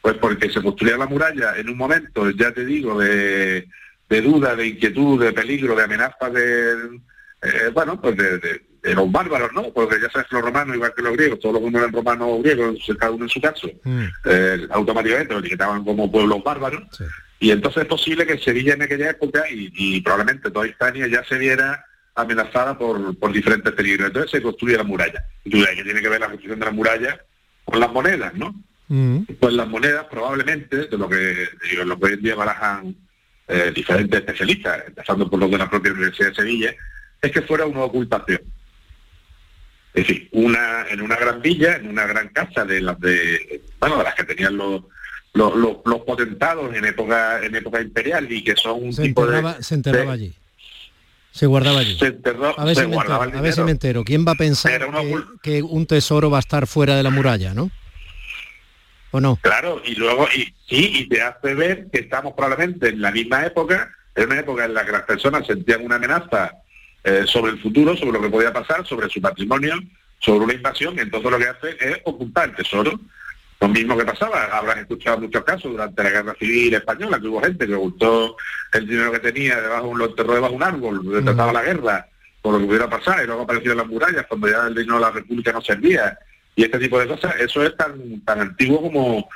Pues porque se construía la muralla en un momento, ya te digo, de, duda, de inquietud, de peligro, de amenaza de, eh, bueno, pues de, los bárbaros, ¿no? Porque ya sabes los romanos, igual que los griegos, todos los que no eran romanos o griegos, cada uno en su caso, mm. eh, automáticamente lo etiquetaban como pueblos bárbaros. Y entonces es posible que Sevilla en aquella época, y, y probablemente toda Hispania, ya se viera amenazada por, por diferentes peligros. Entonces se construye la muralla. Y que tiene que ver la construcción de la muralla con las monedas, ¿no? Mm. Pues las monedas probablemente, de lo que, lo que hoy en día barajan eh, diferentes especialistas, empezando por los de la propia Universidad de Sevilla, es que fuera una ocultación. Es decir, una, en una gran villa, en una gran casa de las de, bueno, de las que tenían los, los, los, potentados en época, en época imperial y que son un se tipo de, Se enterraba allí. Se guardaba allí. Se enterró, a ver, si, me entero, a ver si me entero. ¿Quién va a pensar que, un tesoro va a estar fuera de la muralla, no? ¿O no? Claro, y luego, y sí, y te hace ver que estamos probablemente en la misma época, en una época en la que las personas sentían una amenaza eh, sobre el futuro, sobre lo que podía pasar, sobre su patrimonio, sobre una invasión, entonces lo que hace es ocultar el tesoro. Lo mismo que pasaba, habrás escuchado muchos casos durante la Guerra Civil Española, que hubo gente que ocultó el dinero que tenía debajo, lo enterró debajo de un árbol, trataba la guerra, por lo que pudiera pasar, y luego apareció en las murallas cuando ya el dinero de la República no servía, y este tipo de cosas, eso es tan, tan antiguo como,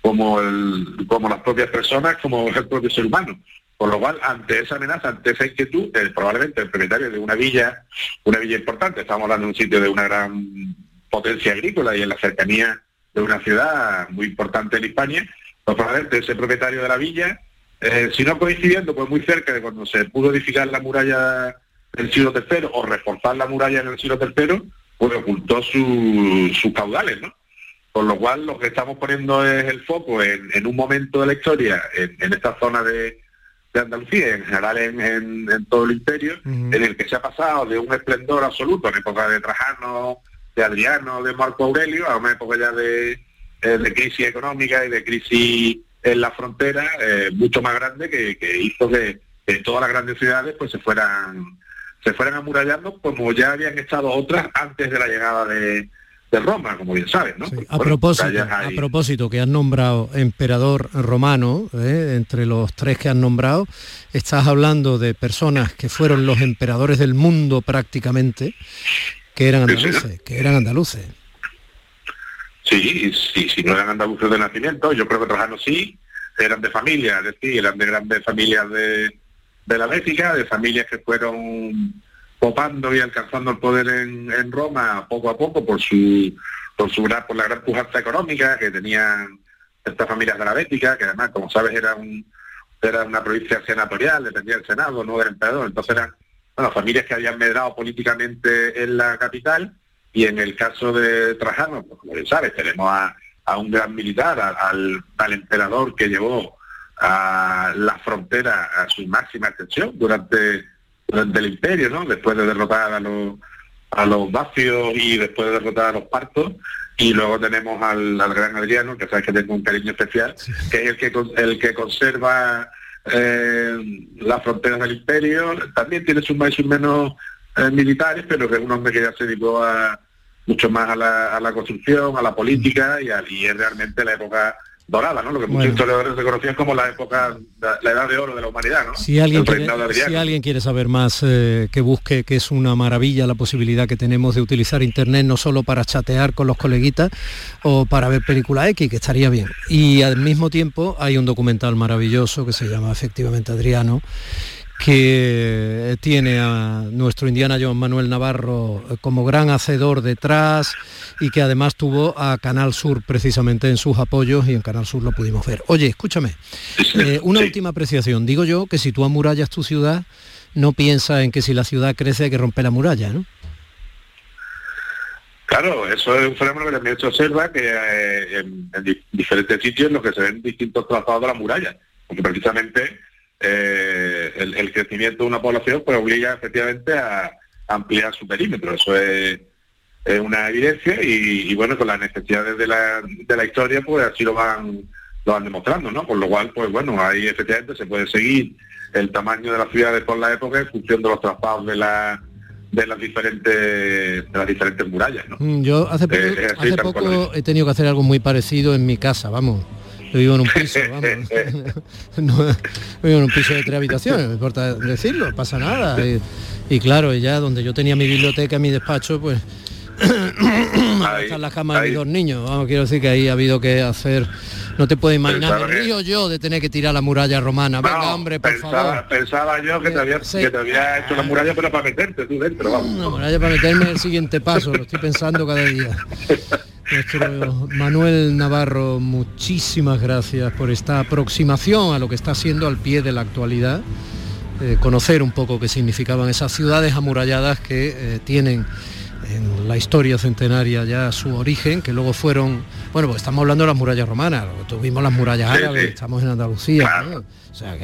como, el, como las propias personas, como el propio ser humano. Por lo cual, ante esa amenaza, ante esa inquietud, probablemente el propietario de una villa, una villa importante, estamos hablando de un sitio de una gran potencia agrícola y en la cercanía de una ciudad muy importante en España, pues probablemente ese propietario de la villa, eh, si no coincidiendo, pues muy cerca de cuando se pudo edificar la muralla del siglo III o reforzar la muralla en el siglo III, pues ocultó sus caudales, ¿no? Con lo cual lo que estamos poniendo es el foco en, un momento de la historia, en esta zona de, de Andalucía, en general en, todo el imperio, en el que se ha pasado de un esplendor absoluto en época de Trajano, de Adriano, de Marco Aurelio, a una época ya de, eh, crisis económica y de crisis en la frontera eh, mucho más grande que, hizo que, todas las grandes ciudades pues se fueran se fueran amurallando como ya habían estado otras antes de la llegada de, de Roma, como bien sabes, ¿no? a, propósito, a propósito, que has nombrado emperador romano, ¿eh? entre los tres que has nombrado, estás hablando de personas que fueron los emperadores del mundo prácticamente, que eran andaluces, que eran andaluces. Sí, sí, si no eran andaluces de nacimiento, yo creo que Trajano sí, eran de familia, es decir, eran de grandes familias de, de la Bética, de familias que fueron copando y alcanzando el poder en, Roma poco a poco por su por su por la gran pujanza económica que tenían estas familias de la Bética, que además, como sabes, era un era una provincia senatorial, dependía del Senado, no del emperador, entonces eran bueno, familias que habían medrado políticamente en la capital, y en el caso de Trajano, pues como bien sabes, tenemos a, un gran militar, al, al emperador que llevó a la frontera a su máxima extensión durante del imperio, ¿no? Después de derrotar a los a los vacios y después de derrotar a los partos y luego tenemos al, gran Adriano que sabes que tengo un cariño especial que es el que el que conserva eh, las fronteras del imperio también tiene sus más y sus menos eh, militares pero que es un hombre que ya se dedicó a mucho más a la, a la construcción a la política y, a, y es realmente la época dorada, ¿no? Lo que muchos historiadores reconocían como la época, la, edad de oro de la humanidad, ¿no? Si alguien, quiere, si alguien quiere saber más, eh, que busque, que es una maravilla la posibilidad que tenemos de utilizar Internet no solo para chatear con los coleguitas o para ver película X, que estaría bien. Y al mismo tiempo hay un documental maravilloso que se llama efectivamente Adriano, que tiene a nuestro Indiana John Manuel Navarro como gran hacedor detrás y que además tuvo a Canal Sur precisamente en sus apoyos y en Canal Sur lo pudimos ver. Oye, escúchame, eh, una última apreciación. Digo yo que si tú amurallas tu ciudad, no piensa en que si la ciudad crece hay que romper la muralla, ¿no? Claro, eso es un fenómeno que también se observa que eh, en, diferentes sitios en los que se ven distintos trazados de la muralla, porque precisamente eh, el, crecimiento de una población pues obliga efectivamente a, ampliar su perímetro. Eso es, una evidencia y, bueno, con las necesidades de la, de la historia pues así lo van lo van demostrando, ¿no? Por lo cual, pues bueno, ahí efectivamente se puede seguir el tamaño de las ciudades por la época en función de los traslados de la de las diferentes de las diferentes murallas, ¿no? Mm, yo hace poco he tenido que hacer algo muy parecido en mi casa, vamos yo vivo en un piso, vamos. [LAUGHS] vivo en un piso de tres habitaciones, me importa decirlo, pasa nada. Y, claro, ya donde yo tenía mi biblioteca, mi despacho, pues [COUGHS] ahí, están las camas de mis dos niños. Vamos, quiero decir que ahí ha habido que hacer. No te puedo imaginar el río yo de tener que tirar la muralla romana. Venga, hombre, por favor. Pensaba yo que te había, que te había hecho la muralla, pero para meterte tú dentro, vamos. La muralla para meterme el siguiente paso, lo estoy pensando cada día. Nuestro Manuel Navarro, muchísimas gracias por esta aproximación a lo que está siendo al pie de la actualidad. Eh, conocer un poco qué significaban esas ciudades amuralladas que eh, tienen en la historia centenaria ya su origen, que luego fueron, bueno, pues estamos hablando de las murallas romanas, tuvimos las murallas árabes, estamos en Andalucía, o sea,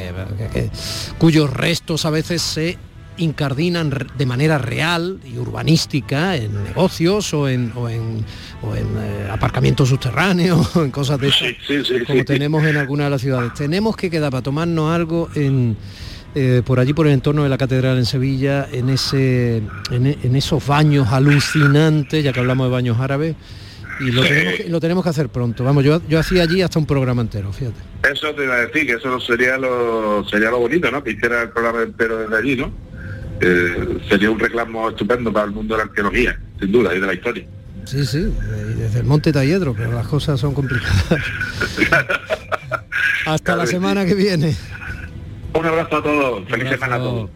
cuyos restos a veces se incardinan de manera real y urbanística en negocios o en, o en, eh, aparcamientos subterráneos [LAUGHS] o en cosas de esas, como tenemos en algunas de las ciudades. Tenemos que quedar para tomarnos algo en, eh, por allí por el entorno de la catedral en Sevilla, en, ese, en, esos baños alucinantes, ya que hablamos de baños árabes, y lo, tenemos, que, lo tenemos que hacer pronto. Vamos, yo, yo hacía allí hasta un programa entero, fíjate. Eso te iba a decir, que eso sería lo, sería lo bonito, ¿no? Que hiciera el programa entero desde allí, ¿no? Eh, sería un reclamo estupendo para el mundo de la arqueología, sin duda, y de la historia. Sí, sí, desde el Monte Talledro, pero las cosas son complicadas. [LAUGHS] Hasta la semana que viene. Un abrazo a todos, feliz semana a todos.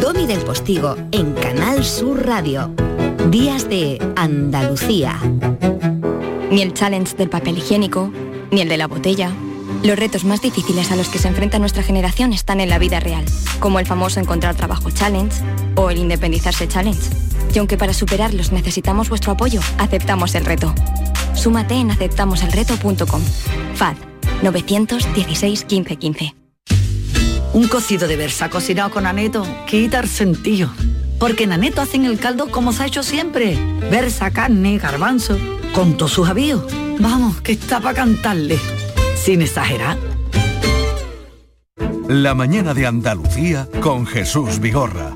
Domi del Postigo en Canal Sur Radio. Días de Andalucía. Ni el challenge del papel higiénico, ni el de la botella los retos más difíciles a los que se enfrenta nuestra generación están en la vida real, como el famoso encontrar trabajo challenge o el independizarse challenge. Y aunque para superarlos necesitamos vuestro apoyo, aceptamos el reto. Súmate en aceptamoselreto.com. FAD 916 15 15. Un cocido de versa cocinado con aneto quita el sentido. Porque en aneto hacen el caldo como se ha hecho siempre. Versa, carne, garbanzo, con todos sus avíos. Vamos, que está para cantarle sin exagerar. La mañana de Andalucía con Jesús Vigorra.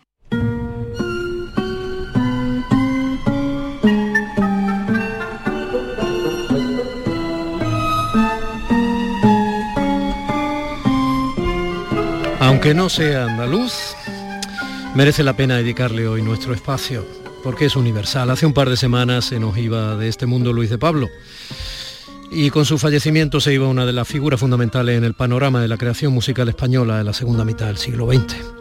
Aunque no sea andaluz, merece la pena dedicarle hoy nuestro espacio, porque es universal. Hace un par de semanas se nos iba de este mundo Luis de Pablo y con su fallecimiento se iba una de las figuras fundamentales en el panorama de la creación musical española de la segunda mitad del siglo XX.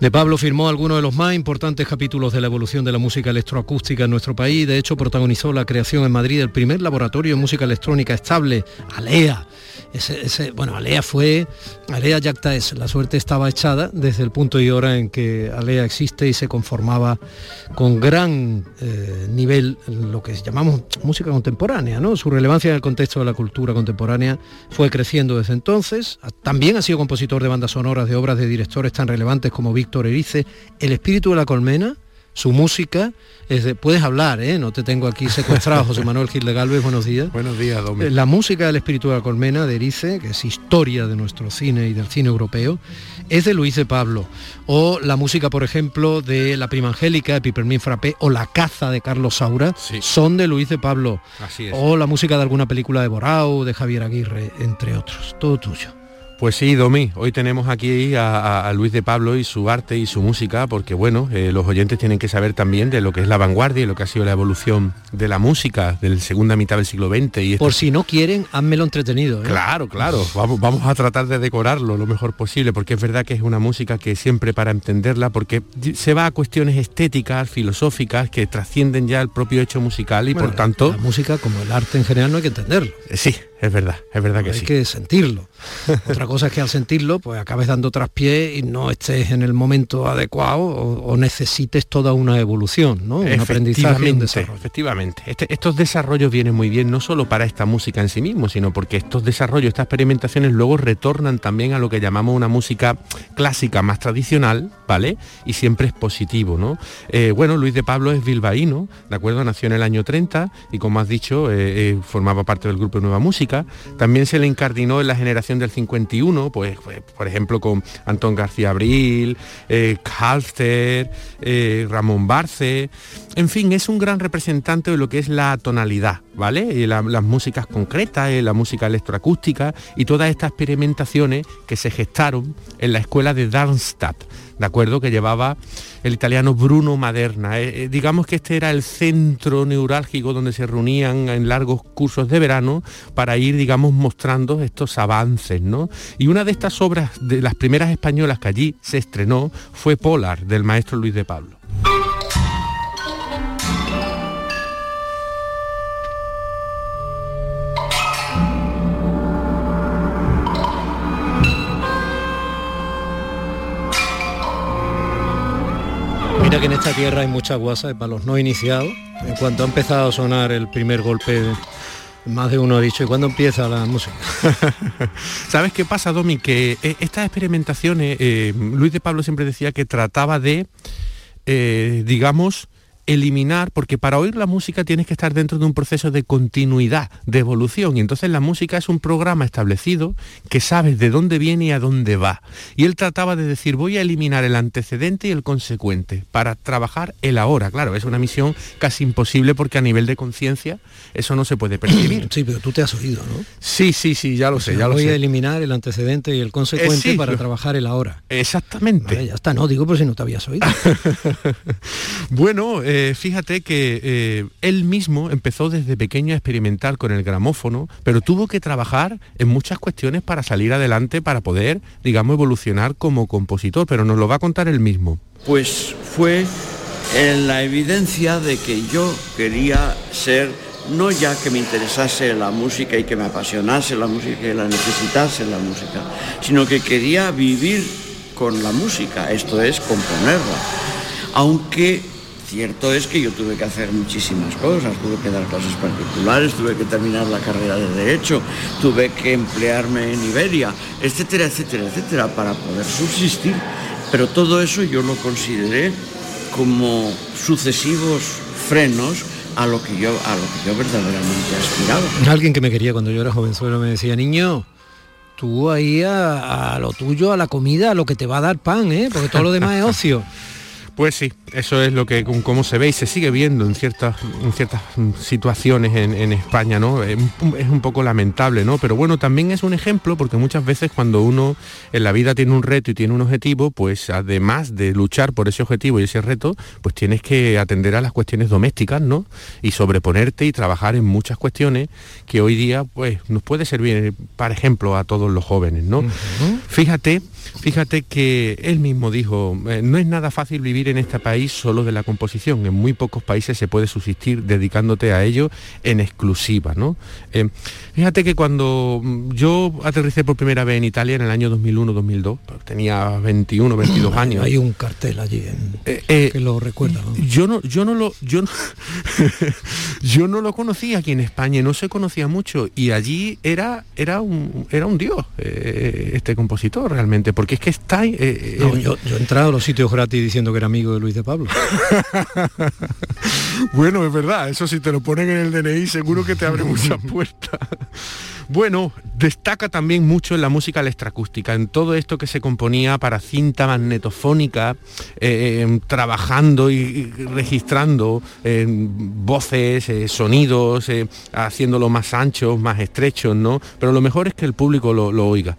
De Pablo firmó algunos de los más importantes capítulos de la evolución de la música electroacústica en nuestro país. De hecho, protagonizó la creación en Madrid del primer laboratorio de música electrónica estable, ALEA, bueno, Alea fue, Alea Yacta es, la suerte estaba echada desde el punto y hora en que Alea existe y se conformaba con gran eh, nivel lo que llamamos música contemporánea, ¿no? Su relevancia en el contexto de la cultura contemporánea fue creciendo desde entonces. También ha sido compositor de bandas sonoras de obras de directores tan relevantes como Víctor Erice, El espíritu de la colmena, su música. puedes hablar, ¿eh? no te tengo aquí secuestrado, José Manuel Gil de Galvez, buenos días. Buenos días, Domingo. Eh, la música del espíritu de la colmena de Erice, que es historia de nuestro cine y del cine europeo, es de Luis de Pablo. O la música, por ejemplo, de La Prima Angélica, de Pipermin Frappé, o La Caza de Carlos Saura, son de Luis de Pablo. Así es. O la música de alguna película de Borao, de Javier Aguirre, entre otros. Todo tuyo. Pues sí, Domi, hoy tenemos aquí a, Luis de Pablo y su arte y su música, porque bueno, eh, los oyentes tienen que saber también de lo que es la vanguardia y lo que ha sido la evolución de la música del segunda mitad del siglo XX. Y Por si no quieren, házmelo entretenido. ¿eh? Claro, claro, vamos, vamos a tratar de decorarlo lo mejor posible, porque es verdad que es una música que siempre para entenderla, porque se va a cuestiones estéticas, filosóficas, que trascienden ya el propio hecho musical y por tanto... La música, como el arte en general, no hay que entenderlo. Eh, sí, es verdad, es verdad que sí. Hay que sentirlo. Otra [LAUGHS] cosa es que al sentirlo, pues acabes dando traspié y no estés en el momento adecuado o, necesites toda una evolución, ¿no? Un aprendizaje, un desarrollo. Efectivamente. Este, estos desarrollos vienen muy bien no solo para esta música en sí mismo, sino porque estos desarrollos, estas experimentaciones luego retornan también a lo que llamamos una música clásica más tradicional, ¿vale? Y siempre es positivo, ¿no? Eh, bueno, Luis de Pablo es bilbaíno, ¿de acuerdo? Nació en el año 30 y como has dicho, eh, eh, formaba parte del grupo Nueva Música también se le incardinó en la generación del 51, pues, pues por ejemplo con Antón García Abril, eh, eh, Ramón Barce. En fin, es un gran representante de lo que es la tonalidad, ¿vale? Las músicas concretas, eh, la música electroacústica y todas estas experimentaciones que se gestaron en la escuela de Darmstadt ¿de acuerdo? Que llevaba el italiano Bruno Maderna. Eh, eh, digamos que este era el centro neurálgico donde se reunían en largos cursos de verano para ir, digamos, mostrando estos avances, ¿no? Y una de estas obras, de las primeras españolas que allí se estrenó, fue Polar, del maestro Luis de Pablo. Mira que en esta tierra hay mucha guasa para los no iniciados. En cuanto ha empezado a sonar el primer golpe, más de uno ha dicho, ¿y cuándo empieza la música? [LAUGHS] ¿Sabes qué pasa, Domi? Que eh, estas experimentaciones, eh, Luis de Pablo siempre decía que trataba de, eh, digamos, eliminar, porque para oír la música tienes que estar dentro de un proceso de continuidad, de evolución, y entonces la música es un programa establecido que sabes de dónde viene y a dónde va. Y él trataba de decir, voy a eliminar el antecedente y el consecuente para trabajar el ahora. Claro, es una misión casi imposible porque a nivel de conciencia eso no se puede [CLEARS THROAT] percibir. Sí, pero tú te has oído, ¿no? Sí, sí, sí, ya lo sé, ya lo voy sé. a eliminar el antecedente y el consecuente Eh, sí, para lo- trabajar el ahora. Exactamente. Vale, ya está, no, digo por si no te habías oído. [LAUGHS] [LAUGHS] Bueno, eh, fíjate que eh, él mismo empezó desde pequeño a experimentar con el gramófono, pero tuvo que trabajar en muchas cuestiones para salir adelante, para poder, digamos, evolucionar como compositor, pero nos lo va a contar él mismo. Pues fue en la evidencia de que yo quería ser, no ya que me interesase la música y que me apasionase la música y la necesitase la música, sino que quería vivir con la música, esto es componerla. Aunque cierto es que yo tuve que hacer muchísimas cosas, tuve que dar clases particulares, tuve que terminar la carrera de Derecho, tuve que emplearme en Iberia, etcétera, etcétera, etcétera, para poder subsistir. Pero todo eso yo lo consideré como sucesivos frenos a lo que yo, a lo que yo verdaderamente aspiraba. Alguien que me quería cuando yo era jovenzuelo me decía, niño, tú ahí a, a lo tuyo, a la comida, a lo que te va a dar pan, ¿eh? Porque todo lo demás es ocio. [LAUGHS] Pues sí, eso es lo que como- se ve y se sigue viendo en ciertas, en ciertas situaciones en, en España, ¿no? Es un, es un poco lamentable, ¿no? Pero bueno, también es un ejemplo porque muchas veces cuando uno en la vida tiene un reto y tiene un objetivo, pues además de luchar por ese objetivo y ese reto, pues tienes que atender a las cuestiones domésticas, ¿no? Y sobreponerte y trabajar en muchas cuestiones que hoy día, pues, nos puede servir, para ejemplo, a todos los jóvenes, ¿no? Fíjate, fíjate que él mismo dijo, eh, no es nada fácil vivir en este país solo de la composición. En muy pocos países se puede subsistir dedicándote a ello en exclusiva, ¿no? Eh, fíjate que cuando mm, yo aterricé por primera vez en Italia en el año 2001-2002, pues tenía 21, 22 [COUGHS] años. Hay un cartel allí en- Eh, que lo recuerda. ¿no? Yo no, yo no lo, yo no, [LAUGHS] yo no lo conocía aquí en España, no se conocía mucho y allí era, era un, era un dios eh, este compositor realmente, porque es que está. eh, eh, No, en- yo, yo he entrado a los sitios gratis diciendo que era amigo de Luis de Pablo. [LAUGHS] Bueno, es verdad, eso si te lo ponen en el DNI seguro que te abre muchas [LAUGHS] puertas. Bueno, destaca también mucho en la música electroacústica, en todo esto que se componía para cinta magnetofónica, eh, eh, trabajando y, y registrando eh, voces, eh, sonidos, eh, haciéndolo más anchos, más estrechos, ¿no? Pero lo mejor es que el público lo, lo oiga.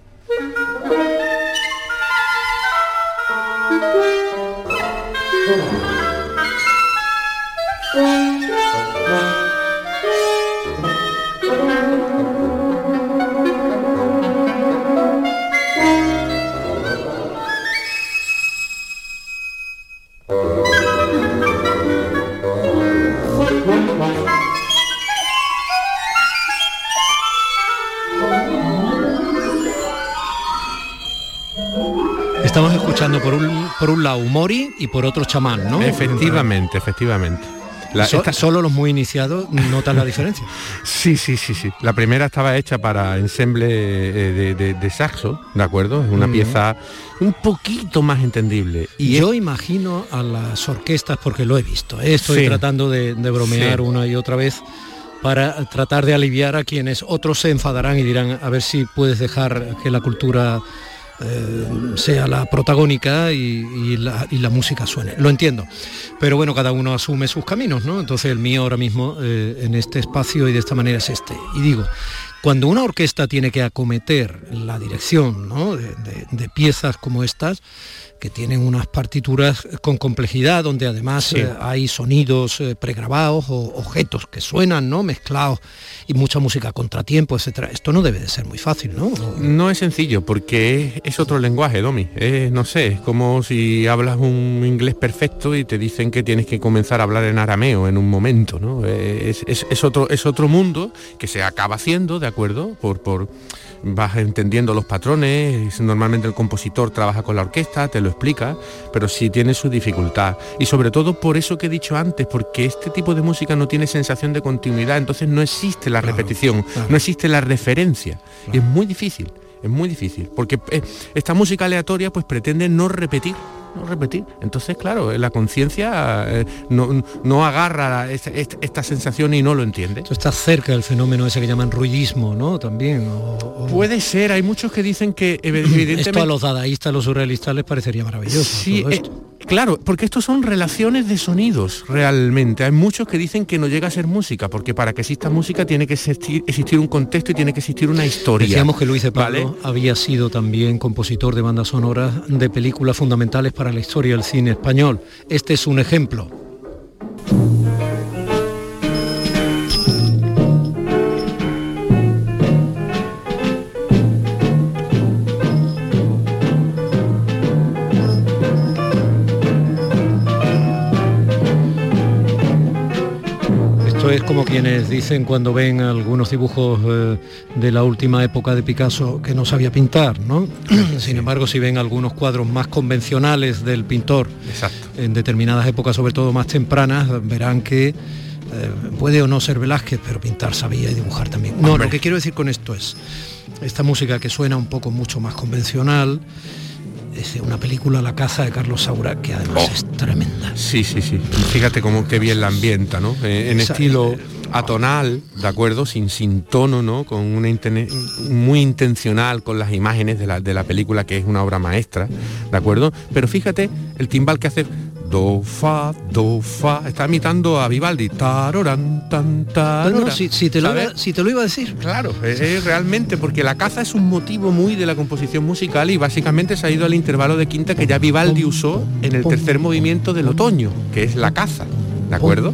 Estamos escuchando por un, por un lado Mori y por otro chamán, ¿no? Efectivamente, efectivamente. La- So- esta- Solo los muy iniciados notan la diferencia. [LAUGHS] Sí, sí, sí, sí. La primera estaba hecha para ensemble eh, de, de- de saxo, ¿de acuerdo? Es una pieza un poquito más entendible. Y yo imagino a las orquestas, porque lo he visto, ¿eh? estoy Sí. tratando de, de bromear Sí. una y otra vez para tratar de aliviar a quienes otros se enfadarán y dirán a ver si puedes dejar que la cultura eh, sea la protagónica y, la música suene. Lo entiendo. Pero bueno, cada uno asume sus caminos, ¿no? Entonces el mío ahora mismo eh, en este espacio y de esta manera es este. Y digo, Cuando una orquesta tiene que acometer la dirección de piezas como estas, que tienen unas partituras con complejidad, donde además eh, hay sonidos eh, pregrabados o objetos que suenan, ¿no? Mezclados y mucha música contratiempo, etcétera. Esto no debe de ser muy fácil, ¿no? No es sencillo, porque es, otro lenguaje, Domi. no sé, es como si hablas un inglés perfecto y te dicen que tienes que comenzar a hablar en arameo en un momento, ¿no? Es, otro, es otro mundo que se acaba haciendo, ¿de acuerdo? Por, por vas entendiendo los patrones, normalmente el compositor trabaja con la orquesta, te lo explica, pero sí tiene su dificultad. Y sobre todo por eso que he dicho antes, porque este tipo de música no tiene sensación de continuidad, entonces no existe la repetición, no existe la referencia. Y es muy difícil, es muy difícil, porque eh, esta música aleatoria pues pretende no repetir no repetir. Entonces, claro, la conciencia eh, no, agarra esta, sensación y no lo entiende. Esto está cerca del fenómeno ese que llaman ruidismo, ¿no? También. Puede ser, hay muchos que dicen que evidentemente... Esto a los dadaístas, a los surrealistas les parecería maravilloso. Sí, eh, claro, porque estos son relaciones de sonidos realmente. Hay muchos que dicen que no llega a ser música, porque para que exista música tiene que existir, un contexto y tiene que existir una historia. Decíamos que Luis de Pablo había sido también compositor de bandas sonoras de películas fundamentales para la historia del cine español. Este es un ejemplo. Es como quienes dicen cuando ven algunos dibujos eh, de la última época de Picasso que no sabía pintar, ¿no? [COUGHS] Sin embargo, si ven algunos cuadros más convencionales del pintor en determinadas épocas, sobre todo más tempranas, verán que eh, puede o no ser Velázquez, pero pintar sabía y dibujar también. No, lo que quiero decir con esto es, esta música que suena un poco mucho más convencional, es una película La caza de Carlos Saura que además oh. es tremenda. Sí, sí, sí. Fíjate cómo qué bien la ambienta, ¿no? Eh, en estilo atonal, ¿de acuerdo? Sin, sin tono, ¿no? Con una muy intencional con las imágenes de la, de la película que es una obra maestra, ¿de acuerdo? Pero fíjate el timbal que hace do, fa, do, fa. Está imitando a Vivaldi. Taroran, tan, si, te lo iba, si, te lo iba, a decir. Claro, es, realmente, porque la caza es un motivo muy de la composición musical y básicamente se ha ido al intervalo de quinta que ya Vivaldi usó en el tercer movimiento del otoño, que es la caza. ¿De acuerdo?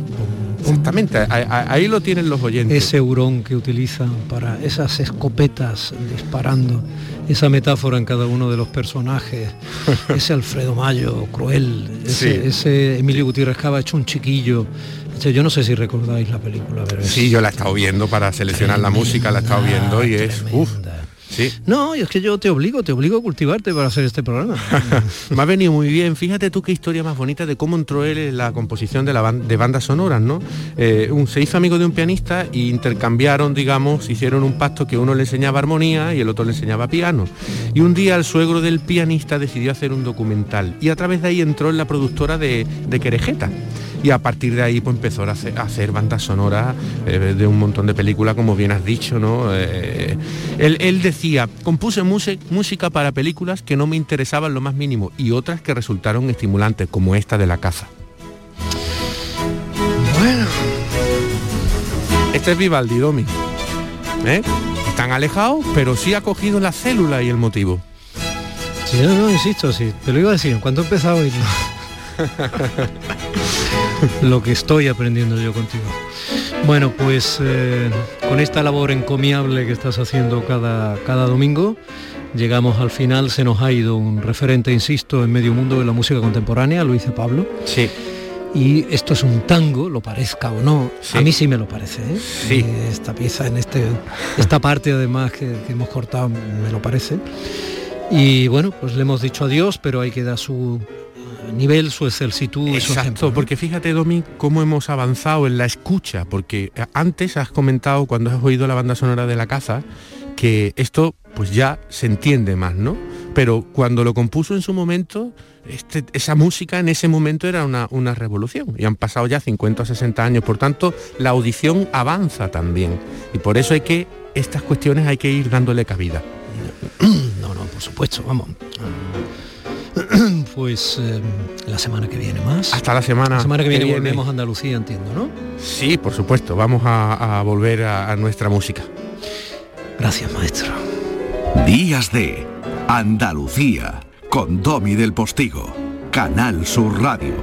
Exactamente, ahí, lo tienen los oyentes. Ese hurón que utilizan para esas escopetas disparando, esa metáfora en cada uno de los personajes, [LAUGHS] ese Alfredo Mayo cruel, ese, Emilio Gutiérrez Cava hecho un chiquillo. Yo no sé si recordáis la película. Pero sí, yo la he estado viendo para seleccionar la música, la he estado viendo y es... No, y es que yo te obligo, te obligo a cultivarte para hacer este programa. [LAUGHS] Me ha venido muy bien. Fíjate tú qué historia más bonita de cómo entró él en la composición de, la de bandas sonoras, ¿no? Eh, un, se hizo amigo de un pianista e intercambiaron, digamos, hicieron un pacto que uno le enseñaba armonía y el otro le enseñaba piano. Y un día el suegro del pianista decidió hacer un documental y a través de ahí entró en la productora de, de Querejeta y a partir de ahí pues empezó a hacer, bandas sonoras eh, de un montón de películas, como bien has dicho, ¿no? Eh, él, decía, compuse música para películas que no me interesaban lo más mínimo y otras que resultaron estimulantes, como esta de la caza. Bueno. Este es Vivaldi, Domi. ¿Eh? Están alejados, pero sí ha cogido la célula y el motivo. Sí, no, no, insisto, sí. Te lo iba a decir, ¿cuándo empezado a [LAUGHS] lo que estoy aprendiendo yo contigo. Bueno, pues eh, con esta labor encomiable que estás haciendo cada, cada domingo, llegamos al final, se nos ha ido un referente, insisto, en medio mundo de la música contemporánea, Luis de Pablo. Sí. Y esto es un tango, lo parezca o no. A mí sí me lo parece. ¿eh? Sí. Eh, esta pieza, en este, esta parte además que, que hemos cortado, me lo parece. Y bueno, pues le hemos dicho adiós, pero hay que dar su nivel, su excelsitud. Exacto, porque fíjate, Domi, cómo hemos avanzado en la escucha, porque antes has comentado, cuando has oído la banda sonora de la caza, que esto pues ya se entiende más, ¿no? Pero cuando lo compuso en su momento, este, esa música en ese momento era una, una, revolución y han pasado ya 50 o 60 años, por tanto la audición avanza también y por eso hay que, estas cuestiones hay que ir dándole cabida. [COUGHS] No, no, por supuesto, vamos. [CLEARS THROAT] pues em, la semana que viene más. Hasta la semana. La semana que viene, volvemos a Andalucía, entiendo, ¿no? Sí, por supuesto. Vamos a, volver a, nuestra música. Gracias, maestro. Días de Andalucía con Domi del Postigo, Canal Sur Radio.